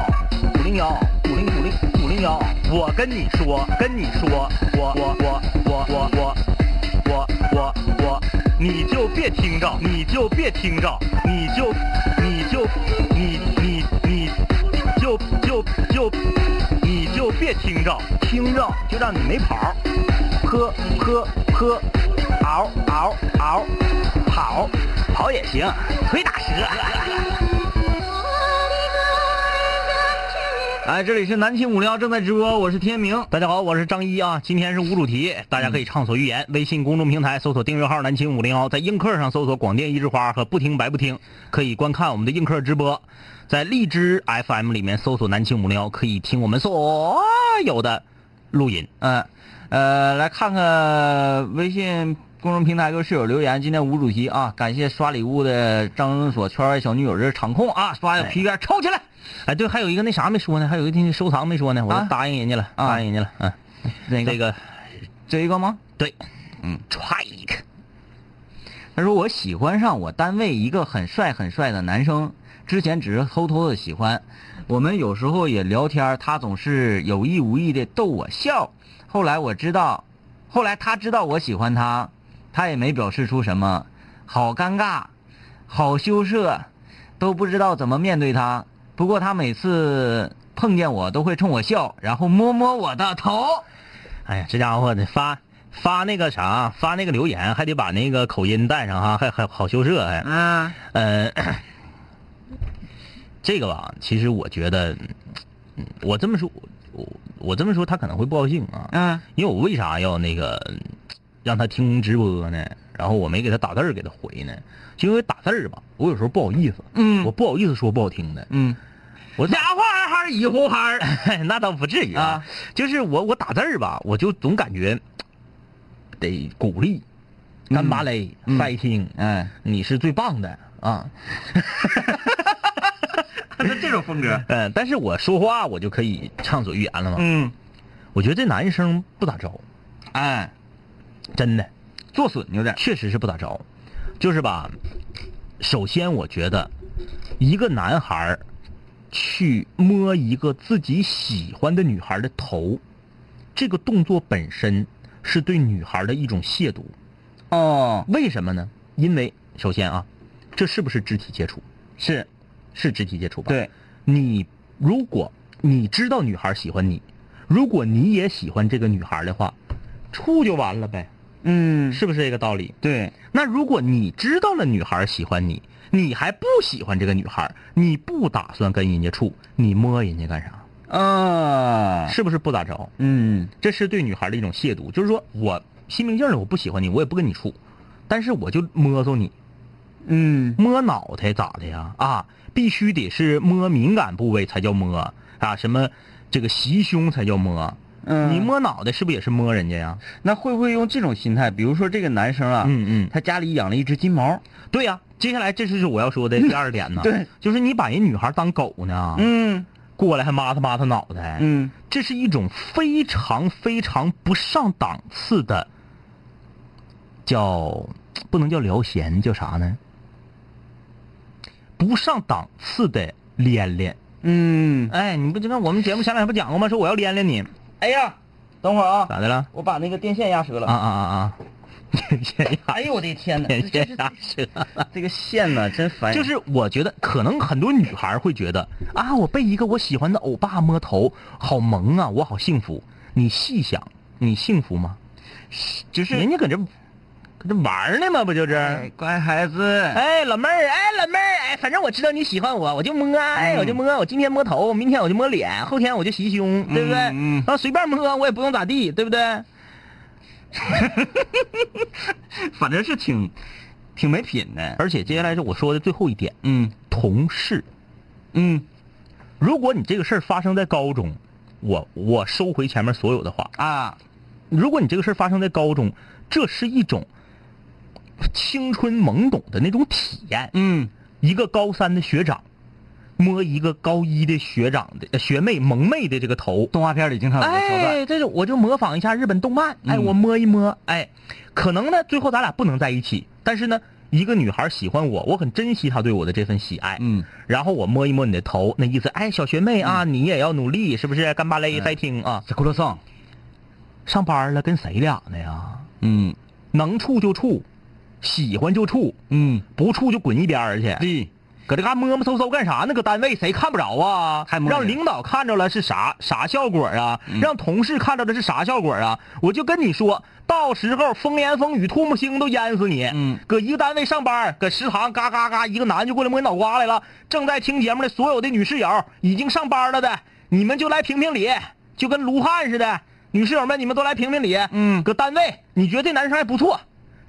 Speaker 4: 五零幺五零五零五零幺，我跟你说，跟你说，我我我我我我我我我，你就别听着，你就别听着，你就你就你你你就就就你就别听着，听着就让你没跑儿，喝喝喝，嗷嗷嗷，跑跑也行，腿打折。
Speaker 3: 哎，这里是南秦五零幺正在直播，我是天明。
Speaker 4: 大家好，我是张一啊。今天是无主题，大家可以畅所欲言。微信公众平台搜索订阅号“南秦五零幺”，在映客上搜索“广电一枝花”和“不听白不听”，可以观看我们的映客直播。在荔枝 FM 里面搜索“南秦五零幺”，可以听我们所有的录音。
Speaker 3: 嗯，呃，来看看微信公众平台各位室友留言。今天无主题啊，感谢刷礼物的张所圈外小女友，这是场控啊，刷的皮鞭抽起来。
Speaker 4: 哎，对，还有一个那啥没说呢，还有一个收藏没说呢，我答应人家了，
Speaker 3: 啊
Speaker 4: 答应人家了。嗯，
Speaker 3: 哪
Speaker 4: 这个
Speaker 3: 这一个吗？
Speaker 4: 对，
Speaker 3: 嗯，
Speaker 4: 踹一个。
Speaker 3: 他说我喜欢上我单位一个很帅很帅的男生，之前只是偷偷的喜欢，我们有时候也聊天，他总是有意无意的逗我笑。后来我知道，后来他知道我喜欢他，他也没表示出什么，好尴尬，好羞涩，都不知道怎么面对他。不过他每次碰见我都会冲我笑，然后摸摸我的头。
Speaker 4: 哎呀，这家伙的发发那个啥，发那个留言还得把那个口音带上哈，还还好羞涩还。
Speaker 3: 嗯
Speaker 4: 呃，这个吧，其实我觉得，嗯我这么说，我我这么说他可能会不高兴啊，
Speaker 3: 嗯
Speaker 4: 因为我为啥要那个嗯让他听直播呢？然后我没给他打字儿给他回呢，就因为打字儿吧，我有时候不好意思，
Speaker 3: 嗯
Speaker 4: 我不好意思说不好听的，
Speaker 3: 嗯，
Speaker 4: 我
Speaker 3: 俩话儿还是一呼哈儿。
Speaker 4: 那倒不至于
Speaker 3: 啊，
Speaker 4: 就是我我打字儿吧，我就总感觉得鼓励，干巴嘞，
Speaker 3: 嗯
Speaker 4: fighting，
Speaker 3: 哎，
Speaker 4: 你是最棒的啊。
Speaker 3: 是这种风格。
Speaker 4: 嗯，但是我说话我就可以畅所欲言了嘛。
Speaker 3: 嗯，
Speaker 4: 我觉得这男生不咋着，
Speaker 3: 哎，
Speaker 4: 真的，
Speaker 3: 做损有点。
Speaker 4: 确实是不咋着。就是吧，首先我觉得，一个男孩儿去摸一个自己喜欢的女孩的头，这个动作本身是对女孩的一种亵渎。
Speaker 3: 哦，
Speaker 4: 为什么呢？因为首先啊，这是不是肢体接触？
Speaker 3: 是，
Speaker 4: 是肢体接触吧？
Speaker 3: 对，
Speaker 4: 你如果你知道女孩喜欢你，如果你也喜欢这个女孩的话，处就完了呗，
Speaker 3: 嗯，
Speaker 4: 是不是这个道理？
Speaker 3: 对，
Speaker 4: 那如果你知道了女孩喜欢你，你还不喜欢这个女孩，你不打算跟人家处，你摸人家干啥？
Speaker 3: 啊，
Speaker 4: 是不是不咋着？
Speaker 3: 嗯，
Speaker 4: 这是对女孩的一种亵渎，就是说我心明镜的我不喜欢你，我也不跟你处，但是我就摸着你，
Speaker 3: 嗯，
Speaker 4: 摸脑袋咋的呀？啊，必须得是摸敏感部位才叫摸啊，什么这个袭胸才叫摸。
Speaker 3: 嗯
Speaker 4: 你摸脑袋是不是也是摸人家呀？
Speaker 3: 那会不会用这种心态？比如说这个男生啊，
Speaker 4: 嗯嗯
Speaker 3: 他家里养了一只金毛，
Speaker 4: 对呀、接下来这就是我要说的 第二点呢。
Speaker 3: 对，
Speaker 4: 就是你把人女孩当狗呢，
Speaker 3: 嗯
Speaker 4: 过来还抹她抹她脑袋，
Speaker 3: 嗯，
Speaker 4: 这是一种非常非常不上档次的，叫不能叫聊闲，叫啥呢？不上档次的连连。
Speaker 3: 嗯，
Speaker 4: 哎，你不就看我们节目前两天不讲过吗？说我要连连你，
Speaker 3: 哎呀，等会儿啊，
Speaker 4: 咋的了？
Speaker 3: 我把那个电线压折了。
Speaker 4: 啊啊啊啊！电线压，
Speaker 3: 哎呦我的天哪，
Speaker 4: 天
Speaker 3: 这
Speaker 4: 线压折了。
Speaker 3: 这个线呢真烦。
Speaker 4: 就是我觉得，可能很多女孩会觉得啊，我被一个我喜欢的欧巴摸头，好萌啊，我好幸福。你细想，你幸福吗？
Speaker 3: 就是
Speaker 4: 人家搁这搁这玩呢嘛，不就是？
Speaker 3: 哎乖孩子，
Speaker 4: 哎，老妹儿，哎，老妹儿，哎，反正我知道你喜欢我，我就摸，哎，
Speaker 3: 嗯
Speaker 4: 我就摸，我今天摸头，明天我就摸脸，后天我就袭胸，对不对？
Speaker 3: 嗯嗯
Speaker 4: 然后随便摸，我也不用咋地，对不对？
Speaker 3: 反正是挺挺没品的。
Speaker 4: 而且接下来是我说的最后一点，
Speaker 3: 嗯
Speaker 4: 同事，
Speaker 3: 嗯
Speaker 4: 如果你这个事儿发生在高中，我我收回前面所有的话。
Speaker 3: 啊，
Speaker 4: 如果你这个事儿发生在高中，这是一种青春懵懂的那种体验。
Speaker 3: 嗯
Speaker 4: 一个高三的学长摸一个高一的学长的呃学妹萌妹的这个头，
Speaker 3: 动画片里经常有这桥段。
Speaker 4: 哎，这就我就模仿一下日本动漫，哎，
Speaker 3: 嗯
Speaker 4: 我摸一摸，哎，可能呢最后咱俩不能在一起，但是呢一个女孩喜欢我，我很珍惜她对我的这份喜爱。
Speaker 3: 嗯，
Speaker 4: 然后我摸一摸你的头，那意思，哎，小学妹啊，你也要努力，是不是？干巴嘞在听啊。
Speaker 3: 这咕噜桑，
Speaker 4: 上班了，跟谁俩呢呀？
Speaker 3: 嗯
Speaker 4: 能处就处，喜欢就处，
Speaker 3: 嗯，
Speaker 4: 不处就滚一边儿去。
Speaker 3: 对，
Speaker 4: 搁这嘎摸摸搜搜干啥呢？搁单位谁看不着啊？让领导看着了是啥啥效果啊？让同事看着的是啥效果啊？我就跟你说，到时候风言风语、唾沫星都淹死你。
Speaker 3: 嗯
Speaker 4: 搁一个单位上班，搁食堂嘎嘎嘎，一个男的就过来摸你脑瓜来了。正在听节目的所有的女室友，已经上班了的，你们就来评评理，就跟卢汉似的。女室友们，你们都来评评理。
Speaker 3: 嗯
Speaker 4: 搁单位你觉得这男生还不错，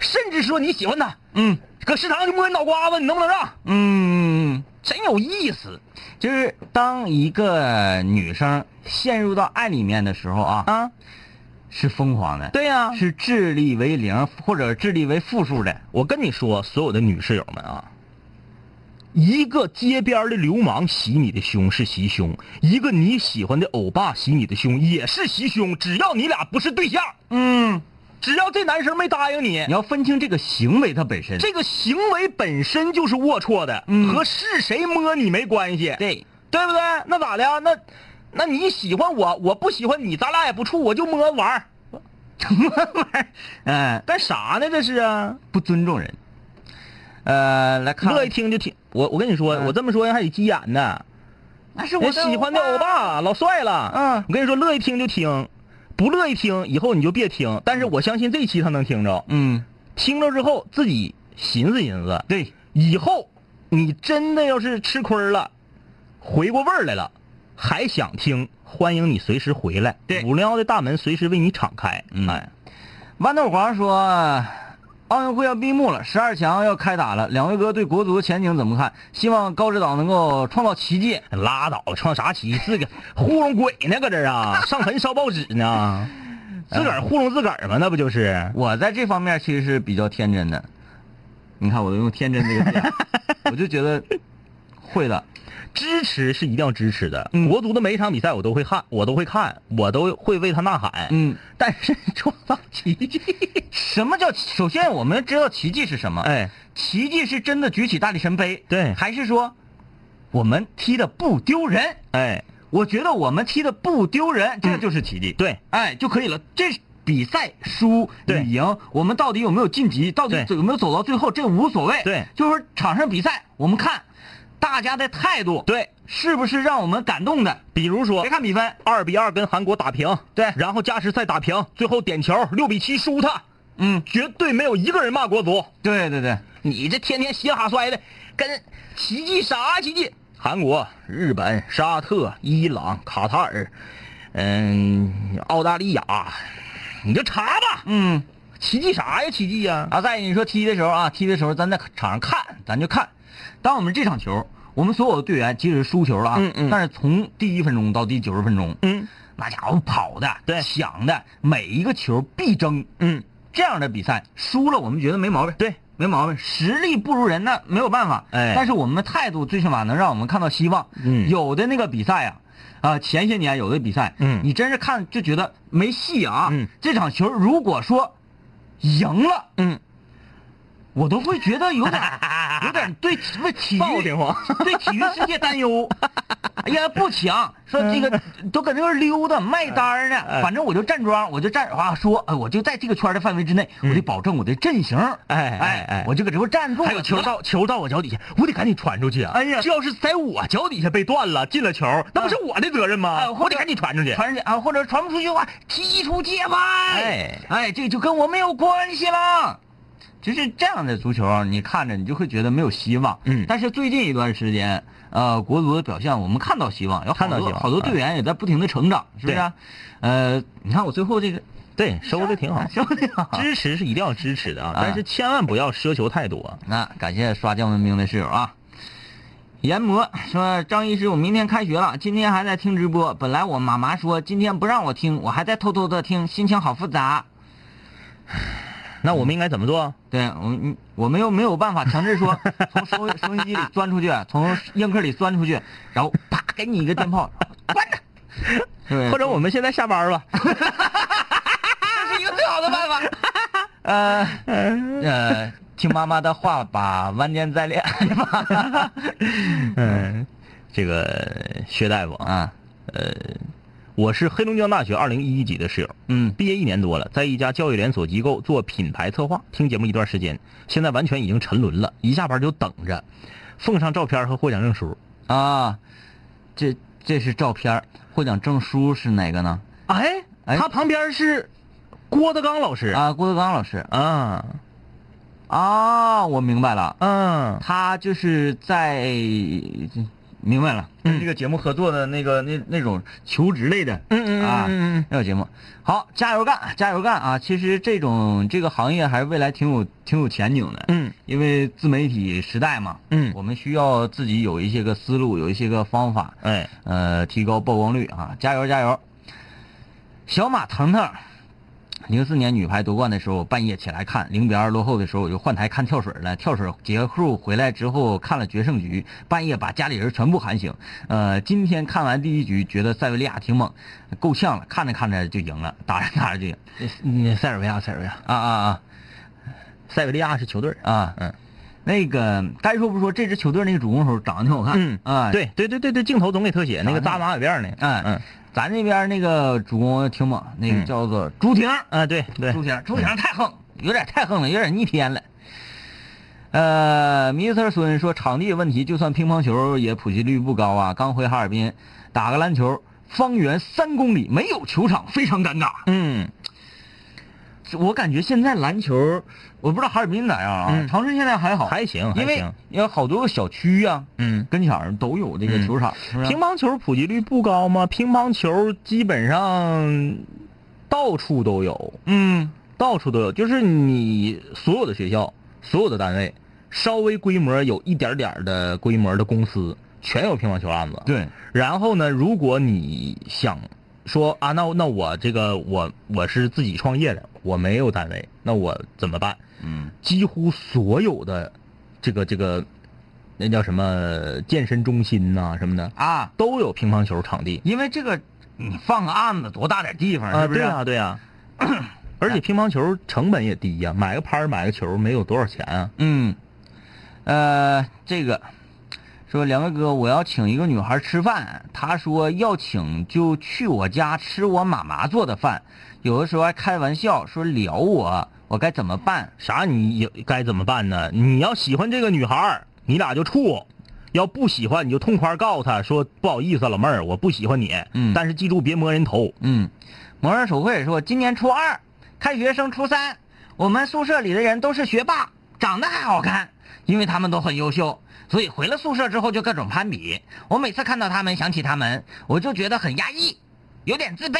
Speaker 4: 甚至说你喜欢他，
Speaker 3: 嗯。
Speaker 4: 搁食堂就摸你脑瓜子，你能不能让？
Speaker 3: 嗯，
Speaker 4: 真有意思。
Speaker 3: 就是当一个女生陷入到爱里面的时候啊，
Speaker 4: 啊！
Speaker 3: 是疯狂的，
Speaker 4: 对呀、
Speaker 3: 是智力为零或者智力为负数的。
Speaker 4: 我跟你说，所有的女室友们啊，一个街边的流氓袭你的胸是袭胸，一个你喜欢的欧巴袭你的胸也是袭胸，只要你俩不是对象，
Speaker 3: 嗯，
Speaker 4: 只要这男生没答应你
Speaker 3: 你，要分清这个行为它本身。
Speaker 4: 这个行为本身就是龌龊的，
Speaker 3: 嗯
Speaker 4: 和是谁摸你没关系，
Speaker 3: 对，
Speaker 4: 对不对？那咋的？那那你喜欢我，我不喜欢你，咱俩也不处，我就摸玩儿 摸玩儿
Speaker 3: 嗯，
Speaker 4: 干啥呢？这是啊。
Speaker 3: 不尊重人。呃，来看，
Speaker 4: 乐意听就听。我我跟你说，
Speaker 3: 嗯
Speaker 4: 我这么说还得急眼呢。
Speaker 3: 那是我
Speaker 4: 我喜欢的欧巴老帅了。
Speaker 3: 嗯
Speaker 4: 我跟你说，乐意听就听，不乐意听以后你就别听。但是我相信这期他能听着，
Speaker 3: 嗯，
Speaker 4: 听着之后自己寻思寻思。
Speaker 3: 对，
Speaker 4: 以后你真的要是吃亏了，回过味儿来了，还想听，欢迎你随时回来。
Speaker 3: 对
Speaker 4: 五零幺的大门随时为你敞开。
Speaker 3: 嗯
Speaker 4: 哎，
Speaker 3: 豌豆黄说，奥运会要闭幕了，十二强要开打了，两位哥对国足的前景怎么看？希望高指导能够创造奇迹。
Speaker 4: 拉倒，创啥奇迹？自个糊弄鬼呢？搁这儿啊，上坟烧报纸呢？自个儿糊弄自个儿吗？那不就是？
Speaker 3: 我在这方面其实是比较天真的。你看，我都用“天真”这个词，我就觉得会的。
Speaker 4: 支持是一定要支持的。
Speaker 3: 嗯
Speaker 4: 国足的每一场比赛我都会看，我都会看，我都会为他呐喊。
Speaker 3: 嗯，
Speaker 4: 但是创造奇迹，
Speaker 3: 什么叫？首先，我们知道奇迹是什么？
Speaker 4: 哎，
Speaker 3: 奇迹是真的举起大力神杯，
Speaker 4: 对
Speaker 3: 还是说我们踢的不丢人？
Speaker 4: 哎，
Speaker 3: 我觉得我们踢的不丢人，这就是奇迹。
Speaker 4: 对，
Speaker 3: 哎，就可以了。这比赛输
Speaker 4: 对
Speaker 3: 与赢，我们到底有没有晋级，到底有没有走到最后，这无所谓。
Speaker 4: 对
Speaker 3: 就是说场上比赛，我们看大家的态度，
Speaker 4: 对，
Speaker 3: 是不是让我们感动的？
Speaker 4: 比如说
Speaker 3: 别看比分，
Speaker 4: 二比二跟韩国打平，
Speaker 3: 对
Speaker 4: 然后加时赛打平，最后点球六比七输他，
Speaker 3: 嗯，
Speaker 4: 绝对没有一个人骂国足。
Speaker 3: 对对对，
Speaker 4: 你这天天嘻哈摔的，跟奇迹啥奇迹？韩国、日本、沙特、伊朗、卡塔尔，嗯，澳大利亚，你就查吧，
Speaker 3: 嗯。
Speaker 4: 奇迹啥呀？奇迹呀、
Speaker 3: 啊，再一个你说踢的时候啊，踢的时候咱在场上看，咱就看。当我们这场球，我们所有的队员即使输球了啊，
Speaker 4: 嗯嗯
Speaker 3: 但是从第一分钟到第九十分钟，
Speaker 4: 嗯
Speaker 3: 那家伙跑的、
Speaker 4: 对
Speaker 3: 抢的，每一个球必争。
Speaker 4: 嗯，
Speaker 3: 这样的比赛输了，我们觉得没毛病，
Speaker 4: 对，
Speaker 3: 没毛病。实力不如人，那没有办法。
Speaker 4: 哎
Speaker 3: 但是我们的态度最起码能让我们看到希望。
Speaker 4: 嗯
Speaker 3: 有的那个比赛啊、啊，前些年有的比赛，
Speaker 4: 嗯
Speaker 3: 你真是看就觉得没戏啊。
Speaker 4: 嗯
Speaker 3: 这场球如果说赢了，
Speaker 4: 嗯，
Speaker 3: 我都会觉得有点 有点对为体育 对体育世界担忧。哎呀，不强，说这个都搁那块溜达卖单呢。
Speaker 4: 哎
Speaker 3: 反正我就站桩，我就站啊说，呃我就在这个圈的范围之内，我得保证我的阵型。
Speaker 4: 嗯哎哎
Speaker 3: 哎
Speaker 4: 哎
Speaker 3: 我就搁这块站住。
Speaker 4: 还有球到球到我脚底下，我得赶紧传出去啊！
Speaker 3: 哎呀
Speaker 4: 这要是在我脚底下被断了，进了球，那不是我的责任吗？
Speaker 3: 哎
Speaker 4: 我得赶紧传出去。
Speaker 3: 传出去啊，或者传不出去的话，踢出界外。
Speaker 4: 哎
Speaker 3: 哎，这就跟我没有关系了。就是这样的足球啊，你看着你就会觉得没有希望。
Speaker 4: 嗯
Speaker 3: 但是最近一段时间，呃，国足的表现我们看到希望，有好
Speaker 4: 看到希望
Speaker 3: 多好多队员也在不停的成长，是不是啊？呃，你看我最后这个
Speaker 4: 对，收的挺好，
Speaker 3: 收的挺好。
Speaker 4: 支持是一定要支持的啊，
Speaker 3: 啊
Speaker 4: 但是千万不要奢求太多。
Speaker 3: 那感谢刷降温冰的室友啊。研磨说：“张医师，我明天开学了，今天还在听直播。本来我妈妈说今天不让我听，我还在偷偷的听，心情好复杂。
Speaker 4: 那我们应该怎么做？
Speaker 3: 对我们，我们又没有办法强制说 从收收音机里钻出去，从映客里钻出去，然后啪给你一个电炮，关着？
Speaker 4: 或者我们现在下班吧？
Speaker 3: 这是一个最好的办法。呃呃，听妈妈的话吧，晚点再恋爱吧。
Speaker 4: 嗯，这个薛大夫啊，
Speaker 3: 啊，
Speaker 4: 我是黑龙江大学二零一一级的室友，
Speaker 3: 嗯。
Speaker 4: 毕业一年多了，在一家教育连锁机构做品牌策划，听节目一段时间，现在完全已经沉沦了，一下班就等着。奉上照片和获奖证书。
Speaker 3: 啊，这这是照片获奖证书是哪个呢？
Speaker 4: 哎，
Speaker 3: 哎。
Speaker 4: 他旁边是郭德纲老师。
Speaker 3: 啊，郭德纲老师。
Speaker 4: 啊，
Speaker 3: 啊，我明白了，
Speaker 4: 嗯。
Speaker 3: 他就是在明白了，这个节目合作的那个那那种求职类的，
Speaker 4: 嗯嗯
Speaker 3: 啊
Speaker 4: 嗯嗯
Speaker 3: 那个节目，好，加油干，加油干啊！其实这种这个行业还是未来挺有挺有前景的，
Speaker 4: 嗯
Speaker 3: 因为自媒体时代嘛，
Speaker 4: 嗯
Speaker 3: 我们需要自己有一些个思路，有一些个方法，
Speaker 4: 哎，
Speaker 3: 呃，提高曝光率啊！加油加油！小马腾腾，零四年女排夺冠的时候，半夜起来看，零比二落后的时候，我就换台看跳水了。跳水结束回来之后，看了决胜局，半夜把家里人全部喊醒。呃，今天看完第一局，觉得塞维利亚挺猛，够呛了，看着看着就赢了，打着打着就赢。
Speaker 4: 嗯，塞尔维亚，塞尔维亚，
Speaker 3: 啊啊啊
Speaker 4: 塞维利亚是球队。
Speaker 3: 啊啊！
Speaker 4: 嗯，
Speaker 3: 那个该说不说，这支球队那个主攻手长得挺好看。
Speaker 4: 嗯
Speaker 3: 啊，
Speaker 4: 对对对对对，镜头总给特写，那个扎马尾辫呢。
Speaker 3: 哎
Speaker 4: 嗯
Speaker 3: 咱这边那个主攻挺猛，那个
Speaker 4: 嗯
Speaker 3: 叫做朱婷。
Speaker 4: 啊，对对，
Speaker 3: 朱婷，朱婷太横，有点太横了，有点逆天了。呃，米斯特孙说场地问题，就算乒乓球也普及率不高啊。刚回哈尔滨打个篮球，方圆三公里没有球场，非常尴尬。
Speaker 4: 嗯
Speaker 3: 我感觉现在篮球，我不知道哈尔滨咋样啊，
Speaker 4: 嗯
Speaker 3: 长春现在还好，
Speaker 4: 还行还
Speaker 3: 因为
Speaker 4: 行
Speaker 3: 有好多个小区呀、
Speaker 4: 嗯。
Speaker 3: 跟前儿都有这个球场？
Speaker 4: 乒乓球普及率不高吗？乒乓球基本上到处都有，
Speaker 3: 嗯
Speaker 4: 到处都有，就是你所有的学校、所有的单位，稍微规模有一点点的规模的公司，全有乒乓球案子。
Speaker 3: 对，
Speaker 4: 然后呢，如果你想说啊，那那我这个我我是自己创业的，我没有单位，那我怎么办？
Speaker 3: 嗯
Speaker 4: 几乎所有的这个这个那叫什么健身中心呐、什么的，
Speaker 3: 啊，
Speaker 4: 都有乒乓球场地。
Speaker 3: 因为这个你放个案子多大点地方，是不是？
Speaker 4: 对啊，对啊。而且乒乓球成本也低呀、买个拍儿买个球没有多少钱啊。
Speaker 3: 嗯，呃，这个说两位哥，我要请一个女孩吃饭，她说要请就去我家吃我妈妈做的饭，有的时候还开玩笑说撩我，我该怎么办？
Speaker 4: 啥你也该怎么办呢？你要喜欢这个女孩，你俩就处；要不喜欢，你就痛快告诉她说不好意思，老妹儿，我不喜欢你。
Speaker 3: 嗯
Speaker 4: 但是记住别摸人头。
Speaker 3: 嗯，摩人手绘说今年初二，开学升初三，我们宿舍里的人都是学霸，长得还好看，因为他们都很优秀，所以回了宿舍之后就各种攀比。我每次看到他们，想起他们，我就觉得很压抑，有点自卑。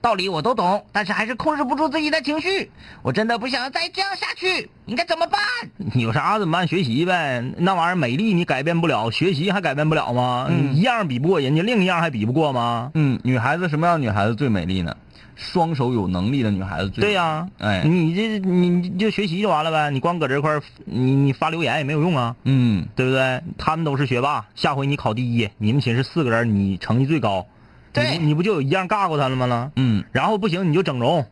Speaker 3: 道理我都懂，但是还是控制不住自己的情绪。我真的不想再这样下去，应该怎么办？
Speaker 4: 你有啥怎么办？学习呗，那玩意儿美丽你改变不了，学习还改变不了吗？
Speaker 3: 嗯
Speaker 4: 你一样比不过人家，另一样还比不过吗？
Speaker 3: 嗯，女孩子什么样的女孩子最美丽呢？双手有能力的女孩子最
Speaker 4: 对呀、
Speaker 3: 哎。
Speaker 4: 你这你你就学习就完了呗，你光搁这块儿你你发留言也没有用啊，
Speaker 3: 嗯。
Speaker 4: 对不对？他们都是学霸，下回你考第一，你们寝室四个人你成绩最高，
Speaker 3: 对。
Speaker 4: 你你不就有一样尬过他了吗？了？
Speaker 3: 嗯，
Speaker 4: 然后不行你就整容，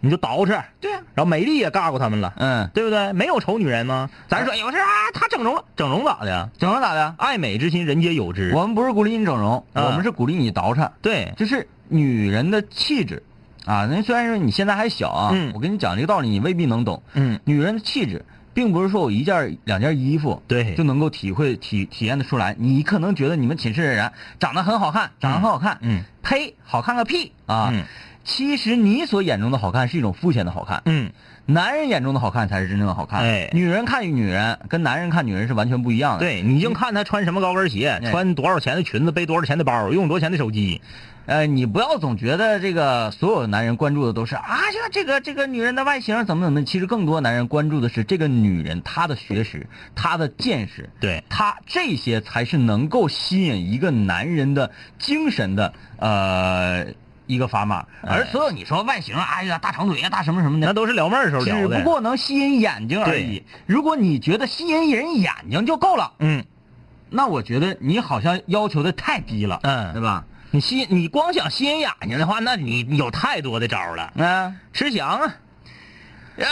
Speaker 4: 你就捯饬，
Speaker 3: 对呀、
Speaker 4: 然后美丽也尬过他们了，
Speaker 3: 嗯，
Speaker 4: 对不对？没有丑女人吗？咱说有事啊，她整容了，整容咋的？
Speaker 3: 整容咋的？
Speaker 4: 爱美之心人皆有之。
Speaker 3: 我们不是鼓励你整容，
Speaker 4: 啊
Speaker 3: 我们是鼓励你捯饬，
Speaker 4: 对，
Speaker 3: 就是女人的气质啊。那虽然说你现在还小啊，
Speaker 4: 嗯
Speaker 3: 我跟你讲这个道理，你未必能懂。
Speaker 4: 嗯，
Speaker 3: 女人的气质，并不是说我一件两件衣服
Speaker 4: 对
Speaker 3: 就能够体会体体验的出来。你可能觉得你们寝室的人长得很好看，长得很好看，
Speaker 4: 嗯
Speaker 3: 呸，好看个屁啊！
Speaker 4: 嗯
Speaker 3: 其实你所眼中的好看是一种肤浅的好看，
Speaker 4: 嗯，
Speaker 3: 男人眼中的好看才是真正的好看。
Speaker 4: 哎
Speaker 3: 女人看女人跟男人看女人是完全不一样的。
Speaker 4: 对你就看她穿什么高跟鞋，
Speaker 3: 哎
Speaker 4: 穿多少钱的裙子，背多少钱的包，用多少钱的手机。
Speaker 3: 呃，你不要总觉得这个所有的男人关注的都是啊，这个这个这个女人的外形怎么怎么，其实更多男人关注的是这个女人她的学识、她的见识，
Speaker 4: 对
Speaker 3: 她这些才是能够吸引一个男人的精神的呃一个砝码。而
Speaker 4: 哎
Speaker 3: 所有你说外形，哎呀大长腿呀、大什么什么的，
Speaker 4: 那都是撩妹儿时候聊的。
Speaker 3: 只不过能吸引眼睛而已。如果你觉得吸引人眼睛就够了，
Speaker 4: 嗯
Speaker 3: 那我觉得你好像要求的太低了，
Speaker 4: 嗯
Speaker 3: 对吧？
Speaker 4: 你吸你光想吸引眼睛的话，那你有太多的招了。
Speaker 3: 嗯。
Speaker 4: 吃翔啊，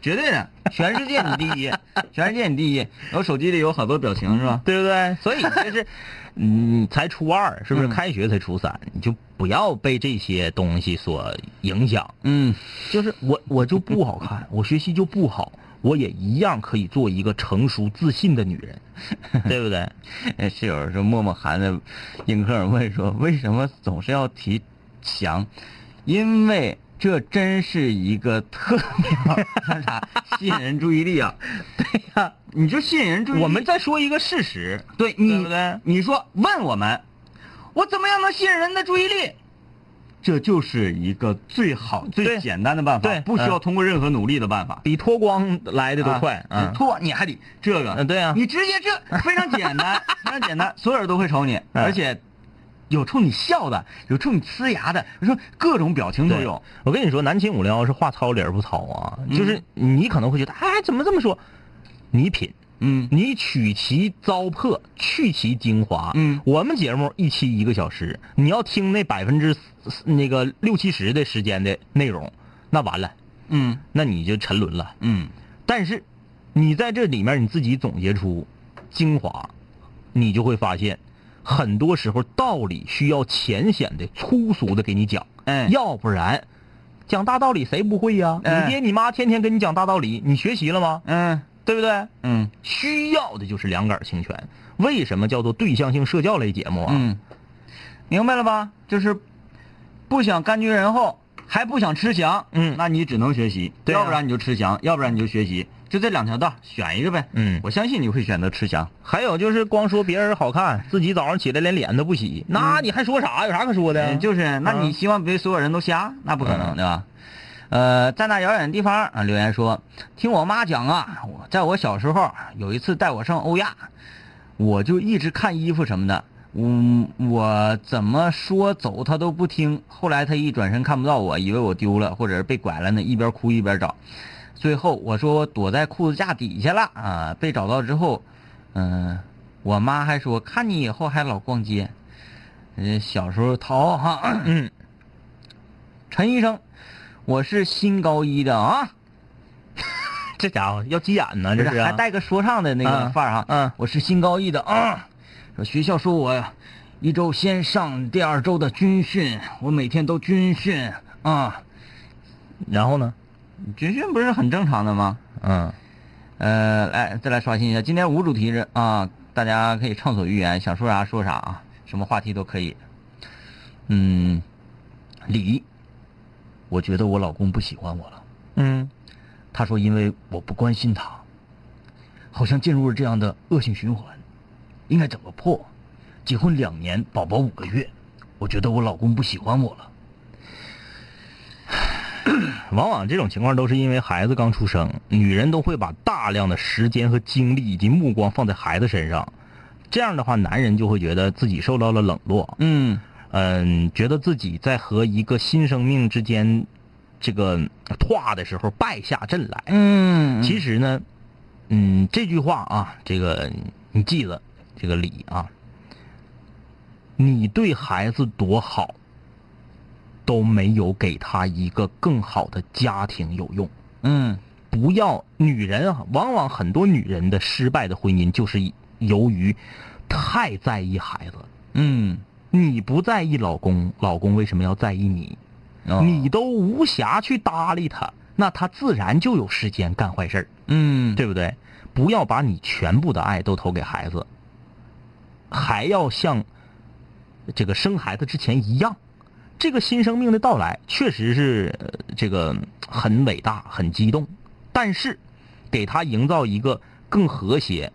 Speaker 3: 绝对的，全世界你第一，全世界你第一。我手机里有好多表情是吧？
Speaker 4: 对不对？所以就是，嗯，才初二，是不是？
Speaker 3: 嗯
Speaker 4: 开学才初三，你就不要被这些东西所影响。
Speaker 3: 嗯，
Speaker 4: 就是我我就不好看，我学习就不好，我也一样可以做一个成熟自信的女人，对不对？
Speaker 3: 呃 室友说默默含着映客问说，为什么总是要提翔？因为这真是一个特别吸引人注意力啊！对呀、你就吸引人注意力。
Speaker 4: 我们再说一个事实，
Speaker 3: 对你
Speaker 4: 对不对
Speaker 3: 你说问我们，我怎么样能吸引人的注意力？这就是一个最好、最简单的办法，
Speaker 4: 对
Speaker 3: 不需要通过任何努力的办法。
Speaker 4: 比脱光来的都快。
Speaker 3: 脱你还得这个，
Speaker 4: 嗯对啊
Speaker 3: 你直接这非常简单，非常简单，所有人都会瞅你，
Speaker 4: 嗯
Speaker 3: 而且有冲你笑的，有冲你呲牙的，有说各种表情都有。
Speaker 4: 我跟你说，南秦五零幺是话糙理儿不糙啊，
Speaker 3: 嗯
Speaker 4: 就是你可能会觉得，哎，怎么这么说？你品，
Speaker 3: 嗯
Speaker 4: 你取其糟粕，去其精华。
Speaker 3: 嗯
Speaker 4: 我们节目一期一个小时，你要听那百分之那个六七十的时间的内容，那完了，
Speaker 3: 嗯
Speaker 4: 那你就沉沦了。
Speaker 3: 嗯
Speaker 4: 但是你在这里面你自己总结出精华，你就会发现，很多时候道理需要浅显的、粗俗的给你讲，
Speaker 3: 嗯
Speaker 4: 要不然讲大道理谁不会呀、
Speaker 3: 哎
Speaker 4: 你爹你妈天天跟你讲大道理，你学习了吗？
Speaker 3: 嗯
Speaker 4: 对不对？
Speaker 3: 嗯
Speaker 4: 需要的就是两杆清泉。为什么叫做对象性社交类节目啊？
Speaker 3: 嗯，明白了吧？就是不想甘居人后，还不想吃翔，
Speaker 4: 嗯
Speaker 3: 那你只能学习，
Speaker 4: 对啊
Speaker 3: 要不然你就吃翔，要不然你就学习，就这两条道，选一个呗。
Speaker 4: 嗯
Speaker 3: 我相信你会选择吃翔。
Speaker 4: 还有就是光说别人好看，自己早上起来连脸都不洗，那你还说啥？有啥可说的？
Speaker 3: 嗯就是，那你希望别所有人都瞎？那不可能，
Speaker 4: 嗯
Speaker 3: 对吧？呃，在那遥远的地方啊，留言说，听我妈讲啊，我在我小时候有一次带我上欧亚，我就一直看衣服什么的，嗯，我怎么说走他都不听。后来他一转身看不到我，以为我丢了或者是被拐了呢，一边哭一边找。最后我说我躲在裤子架底下了啊，被找到之后，嗯、我妈还说看你以后还老逛街。呃，小时候淘哈，
Speaker 4: 嗯，
Speaker 3: 陈医生，我是新高一的啊，
Speaker 4: 这家伙要急眼呢，这是
Speaker 3: 还带个说唱的那个
Speaker 4: 嗯
Speaker 3: 范儿哈。
Speaker 4: 嗯
Speaker 3: 我是新高一的啊。说学校说我，一周先上第二周的军训，我每天都军训啊。
Speaker 4: 然后呢？
Speaker 3: 军训不是很正常的吗？
Speaker 4: 嗯，
Speaker 3: 呃，来再来刷新一下，今天无主题是啊，大家可以畅所欲言，想说啥说啥啊，什么话题都可以。嗯，李，我觉得我老公不喜欢我了。
Speaker 4: 嗯，
Speaker 3: 他说因为我不关心他，好像进入了这样的恶性循环，应该怎么破？结婚两年，宝宝五个月，我觉得我老公不喜欢我了。
Speaker 4: 往往这种情况都是因为孩子刚出生，女人都会把大量的时间和精力以及目光放在孩子身上，这样的话，男人就会觉得自己受到了冷落，
Speaker 3: 嗯。
Speaker 4: 嗯，觉得自己在和一个新生命之间这个跨的时候败下阵来。
Speaker 3: 嗯。
Speaker 4: 其实呢，嗯，这句话啊，这个你记得，这个理啊，你对孩子多好，都没有给他一个更好的家庭有用。
Speaker 3: 嗯
Speaker 4: 不要女人啊，往往很多女人的失败的婚姻就是由于太在意孩子。
Speaker 3: 嗯，
Speaker 4: 你不在意老公，老公为什么要在意你？
Speaker 3: 哦
Speaker 4: 你都无暇去搭理他，那他自然就有时间干坏事儿。
Speaker 3: 嗯
Speaker 4: 对不对？不要把你全部的爱都投给孩子，还要像这个生孩子之前一样，这个新生命的到来确实是、呃这个很伟大、很激动，但是给他营造一个更和谐、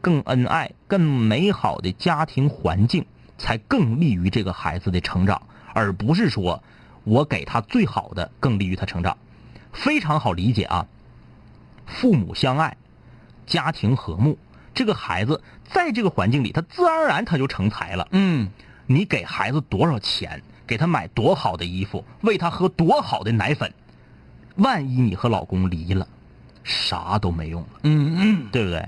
Speaker 4: 更恩爱、更美好的家庭环境，才更利于这个孩子的成长，而不是说我给他最好的更利于他成长。非常好理解啊。父母相爱，家庭和睦，这个孩子在这个环境里，他自然而然他就成才了。
Speaker 3: 嗯
Speaker 4: 你给孩子多少钱，给他买多好的衣服，喂他喝多好的奶粉，万一你和老公离了，啥都没用了，
Speaker 3: 嗯嗯，
Speaker 4: 对不对？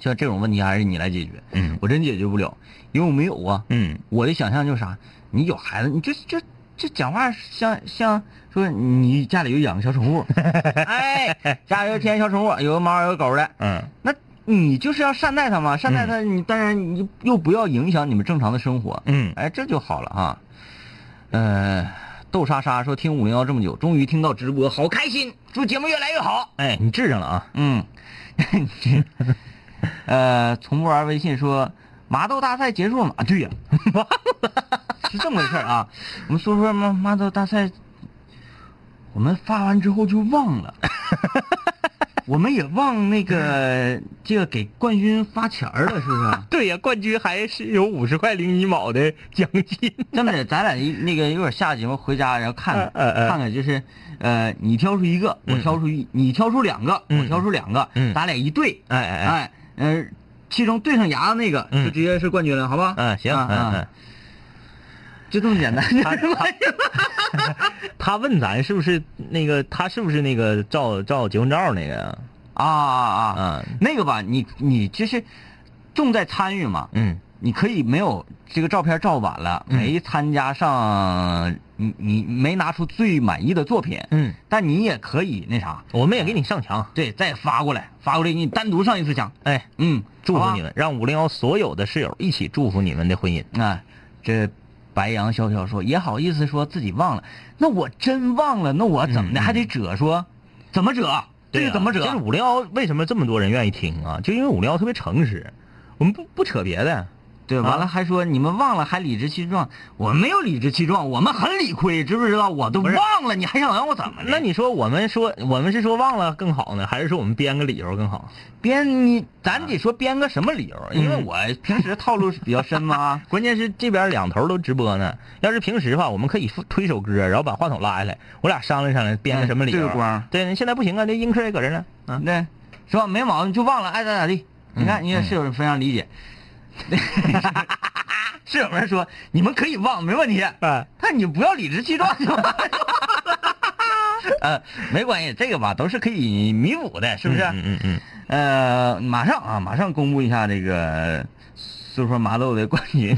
Speaker 3: 像这种问题还是你来解决，
Speaker 4: 嗯。
Speaker 3: 我真解决不了，因为我没有啊。
Speaker 4: 嗯。
Speaker 3: 我的想象就是啥？你有孩子，你就就就讲话像像说你家里有养个小宠物，哎，家里有天小宠物，有个猫有个狗的，
Speaker 4: 嗯。
Speaker 3: 那你就是要善待它嘛，善待它，你当然你又不要影响你们正常的生活，
Speaker 4: 嗯。
Speaker 3: 哎，这就好了哈。呃，豆莎莎说听五零幺这么久，终于听到直播，好开心，祝节目越来越好。
Speaker 4: 哎，你治上了啊？
Speaker 3: 嗯，呃，从不玩微信说麻豆大赛结束了吗？啊，对呀、是这么回事儿啊。我们说说麻麻豆大赛，我们发完之后就忘了，我们也忘那个这个给冠军发钱儿了，是不是？
Speaker 4: 对呀，冠军还是有五十块零一毛的奖金。
Speaker 3: 这么的，咱俩一那个一会儿下节目回家，然后看看、
Speaker 4: 嗯嗯嗯。
Speaker 3: 看看，就是呃，你挑出一个，我挑出一，你挑出两个，
Speaker 4: 嗯。
Speaker 3: 我挑出两个，
Speaker 4: 嗯。
Speaker 3: 咱俩一对，
Speaker 4: 哎哎哎，
Speaker 3: 哎，呃，其中对上牙的那个
Speaker 4: 嗯。
Speaker 3: 就直接是冠军了，好吧？
Speaker 4: 嗯行，嗯
Speaker 3: 就这么简单。
Speaker 4: 他他他问咱是不是那个他是不是那个照照结婚照那个呀？
Speaker 3: 啊啊啊！
Speaker 4: 嗯
Speaker 3: 那个吧，你你就是重在参与嘛，
Speaker 4: 嗯
Speaker 3: 你可以没有这个照片照晚了，
Speaker 4: 嗯
Speaker 3: 没参加上，你你没拿出最满意的作品，
Speaker 4: 嗯，
Speaker 3: 但你也可以那啥，
Speaker 4: 我们也给你上墙，
Speaker 3: 对，再发过来，发过来给你单独上一次墙，
Speaker 4: 哎，
Speaker 3: 嗯，
Speaker 4: 祝福你们，让五零幺所有的室友一起祝福你们的婚姻。
Speaker 3: 啊，这白羊笑笑说也好意思说自己忘了，那我真忘了，那我怎么的、还得折说，怎么折？这个怎么折？
Speaker 4: 就是五零幺为什么这么多人愿意听啊？就因为五零幺特别诚实，我们不不扯别的。
Speaker 3: 对，完
Speaker 4: 啊
Speaker 3: 了还说你们忘了还理直气壮，我没有理直气壮，我们很理亏，知不知道？我都忘了，你还想让我怎么？
Speaker 4: 那你说我们说我们是说忘了更好呢，还是说我们编个理由更好？
Speaker 3: 编你，咱得说编个什么理由？因为
Speaker 4: 嗯
Speaker 3: 我平时套路是比较深嘛。
Speaker 4: 关键是这边两头都直播呢。要是平时吧，我们可以推首歌，然后把话筒拉下来，我俩商量商量，编个什么理由。
Speaker 3: 光
Speaker 4: 对，现在不行啊，这英科也搁这呢。啊，
Speaker 3: 对，是吧？没毛病，就忘了，爱咋咋地。你看，
Speaker 4: 嗯
Speaker 3: 你看室友非常理解。室友们说你们可以忘，没问题。
Speaker 4: 嗯，
Speaker 3: 但你不要理直气壮就完了。呃，没关系，这个吧都是可以弥补的，是不是？
Speaker 4: 嗯嗯嗯
Speaker 3: 呃，马上啊，马上公布一下这个苏说麻豆的冠军。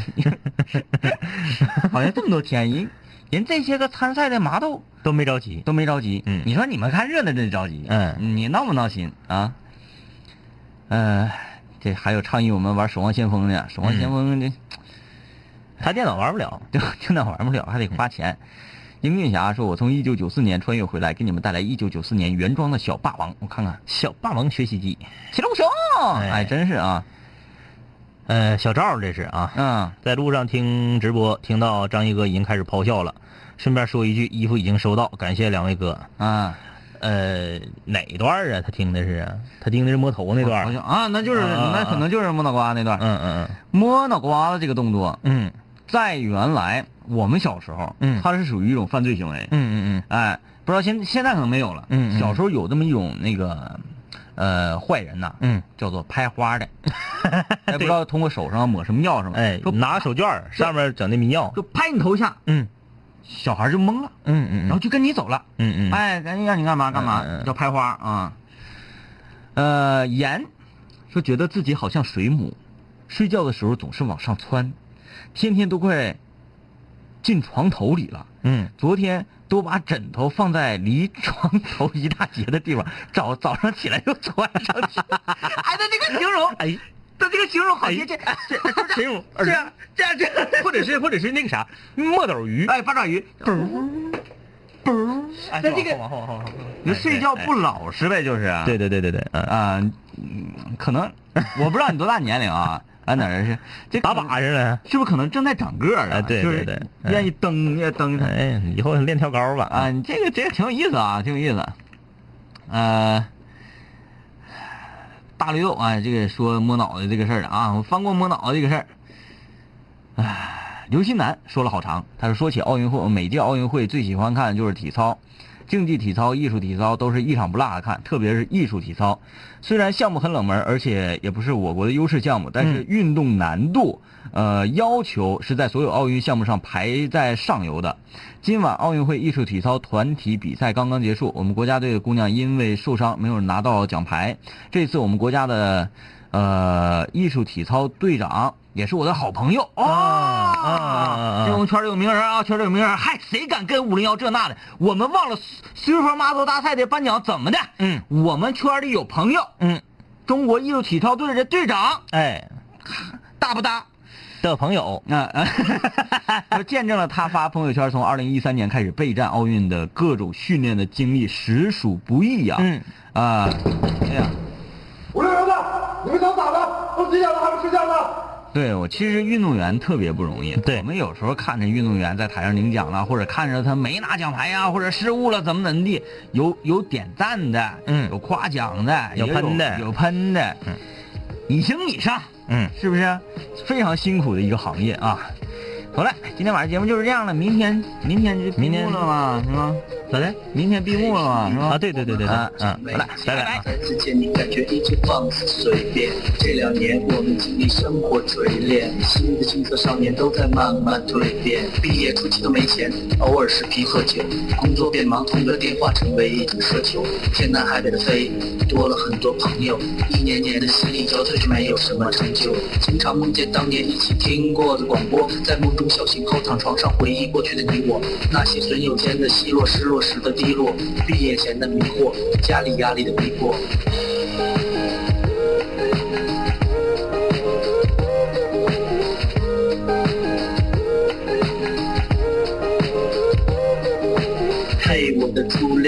Speaker 3: 好像这么多天，人人这些个参赛的麻豆
Speaker 4: 嗯，都没着急。
Speaker 3: 都没着急。
Speaker 4: 嗯
Speaker 3: 你说你们看热闹真着急。
Speaker 4: 嗯
Speaker 3: 你闹不闹心啊？呃，这还有倡议我们玩《守望先锋》的，《守望先锋》这。
Speaker 4: 他电脑玩不了。
Speaker 3: 对，电脑玩不了，还得花钱。英俊侠说：“我从一九九四年穿越回来，给你们带来一九九四年原装的小霸王，我看看，
Speaker 4: 小霸王学习机，
Speaker 3: 七龙熊，
Speaker 4: 哎
Speaker 3: 哎，真是啊，
Speaker 4: 呃，小赵这是啊，
Speaker 3: 嗯，
Speaker 4: 在路上听直播，听到张一哥已经开始咆哮了。顺便说一句，衣服已经收到，感谢两位哥。
Speaker 3: 啊，
Speaker 4: 呃，哪段啊？他听的是啊？他听的是摸头那段。
Speaker 3: 好像啊，那就是那可能就是摸脑瓜那段。
Speaker 4: 嗯嗯嗯
Speaker 3: 摸脑瓜子这个动作，
Speaker 4: 嗯
Speaker 3: 在原来我们小时候，
Speaker 4: 嗯
Speaker 3: 它是属于一种犯罪行为
Speaker 4: 嗯。嗯嗯
Speaker 3: 哎，不知道现现在可能没有了。
Speaker 4: 嗯嗯
Speaker 3: 小时候有这么一种那个，呃，坏人呐，
Speaker 4: 嗯
Speaker 3: 叫做拍花的，还，不知道通过手上抹什么药什么，
Speaker 4: 嗯，哎，
Speaker 3: 说
Speaker 4: 拿手绢儿上面整那迷药。
Speaker 3: 就拍你头下，
Speaker 4: 嗯
Speaker 3: 小孩就懵了，
Speaker 4: 嗯嗯
Speaker 3: 然后就跟你走了。
Speaker 4: 嗯嗯，
Speaker 3: 哎，赶紧让你干嘛干嘛
Speaker 4: 嗯嗯，嗯
Speaker 3: 叫拍花啊。呃，盐说觉得自己好像水母，睡觉的时候总是往上窜，天天都快进床头里了。
Speaker 4: 嗯
Speaker 3: 昨天都把枕头放在离床头一大截的地方，早早上起来又窜上去。哎，他这个形容，
Speaker 4: 哎，
Speaker 3: 他这个形容好贴切。这这
Speaker 4: 水母
Speaker 3: 这样 这样这样，
Speaker 4: 或者是或者是那个啥墨斗鱼。
Speaker 3: 哎，八爪鱼，
Speaker 4: 哎，
Speaker 3: 那这个你睡觉不
Speaker 4: 哎
Speaker 3: 老实呗，就是。
Speaker 4: 对对对对对，嗯，
Speaker 3: 啊、嗯可能我不知道你多大年龄啊，俺哪儿是这
Speaker 4: 打靶似的。
Speaker 3: 是不是可能正在长个儿啊？
Speaker 4: 哎对对对嗯
Speaker 3: 愿意蹬愿意蹬它
Speaker 4: 哎，以后练跳高吧。
Speaker 3: 啊，你这个这个挺有意思啊，挺有意思。呃，大绿豆啊，这个说摸脑袋这个事儿啊，我翻过摸脑袋这个事儿。唉，刘新南说了好长，他说说起奥运会，每届奥运会最喜欢看的就是体操。竞技体操、艺术体操都是一场不落的看，特别是艺术体操。虽然项目很冷门，而且也不是我国的优势项目，但是
Speaker 4: 嗯
Speaker 3: 运动难度、呃要求是在所有奥运项目上排在上游的。今晚奥运会艺术体操团体比赛刚刚结束，我们国家队的姑娘因为受伤没有拿到奖牌。这次我们国家的呃艺术体操队长也是我的好朋友哦。
Speaker 4: 啊啊啊
Speaker 3: 这我们圈里有名人啊，圈里有名人，嗨，谁敢跟五零幺这那的？我们忘了 Super Model 大赛的颁奖怎么的？
Speaker 4: 嗯，
Speaker 3: 我们圈里有朋友，
Speaker 4: 嗯，
Speaker 3: 中国艺术体操队的队长，
Speaker 4: 哎，
Speaker 3: 大不大？
Speaker 4: 的朋友，
Speaker 3: 啊啊！就见证了他发朋友圈从二零一三年开始备战奥运的各种训练的经历，实属不易呀、
Speaker 4: 嗯
Speaker 3: 啊，哎呀，
Speaker 1: 五六零的，你们都咋了？都几点了还不睡觉呢？
Speaker 3: 对我其实运动员特别不容易。
Speaker 4: 对
Speaker 3: 我们有时候看着运动员在台上领奖了，或者看着他没拿奖牌呀、或者失误了怎么怎么地，有有点赞的，
Speaker 4: 嗯
Speaker 3: 有夸奖的，
Speaker 4: 有喷的
Speaker 3: 有喷的，
Speaker 4: 嗯，
Speaker 3: 你行你上，
Speaker 4: 嗯，
Speaker 3: 是不是？非常辛苦的一个行业啊。好了，今天晚上节目就是这样了，明天明天就闭
Speaker 4: 明天
Speaker 3: 幕了嘛，是吗？
Speaker 4: 咋的？
Speaker 3: 明天闭幕了嘛，是吧？
Speaker 4: 啊，对对对对对，
Speaker 3: 啊
Speaker 4: 嗯，
Speaker 3: 好了，
Speaker 4: 拜拜啊。
Speaker 5: 在之前，你感觉一切放肆随便。这两年，我们经历生活锤炼，新的青涩少年都在慢慢蜕变。毕业初期都没钱，偶尔视频喝酒，工作变忙，通个电话成为一种奢求。天南海北的飞，多了很多朋友，一年年的心力交瘁，却没有什么成就。经常梦见当年一起听过的广播，在梦中小型后躺床上回忆过去的你我，那些损友间的奚落，失落时的低落，毕业前的迷惑，家里压力的逼迫。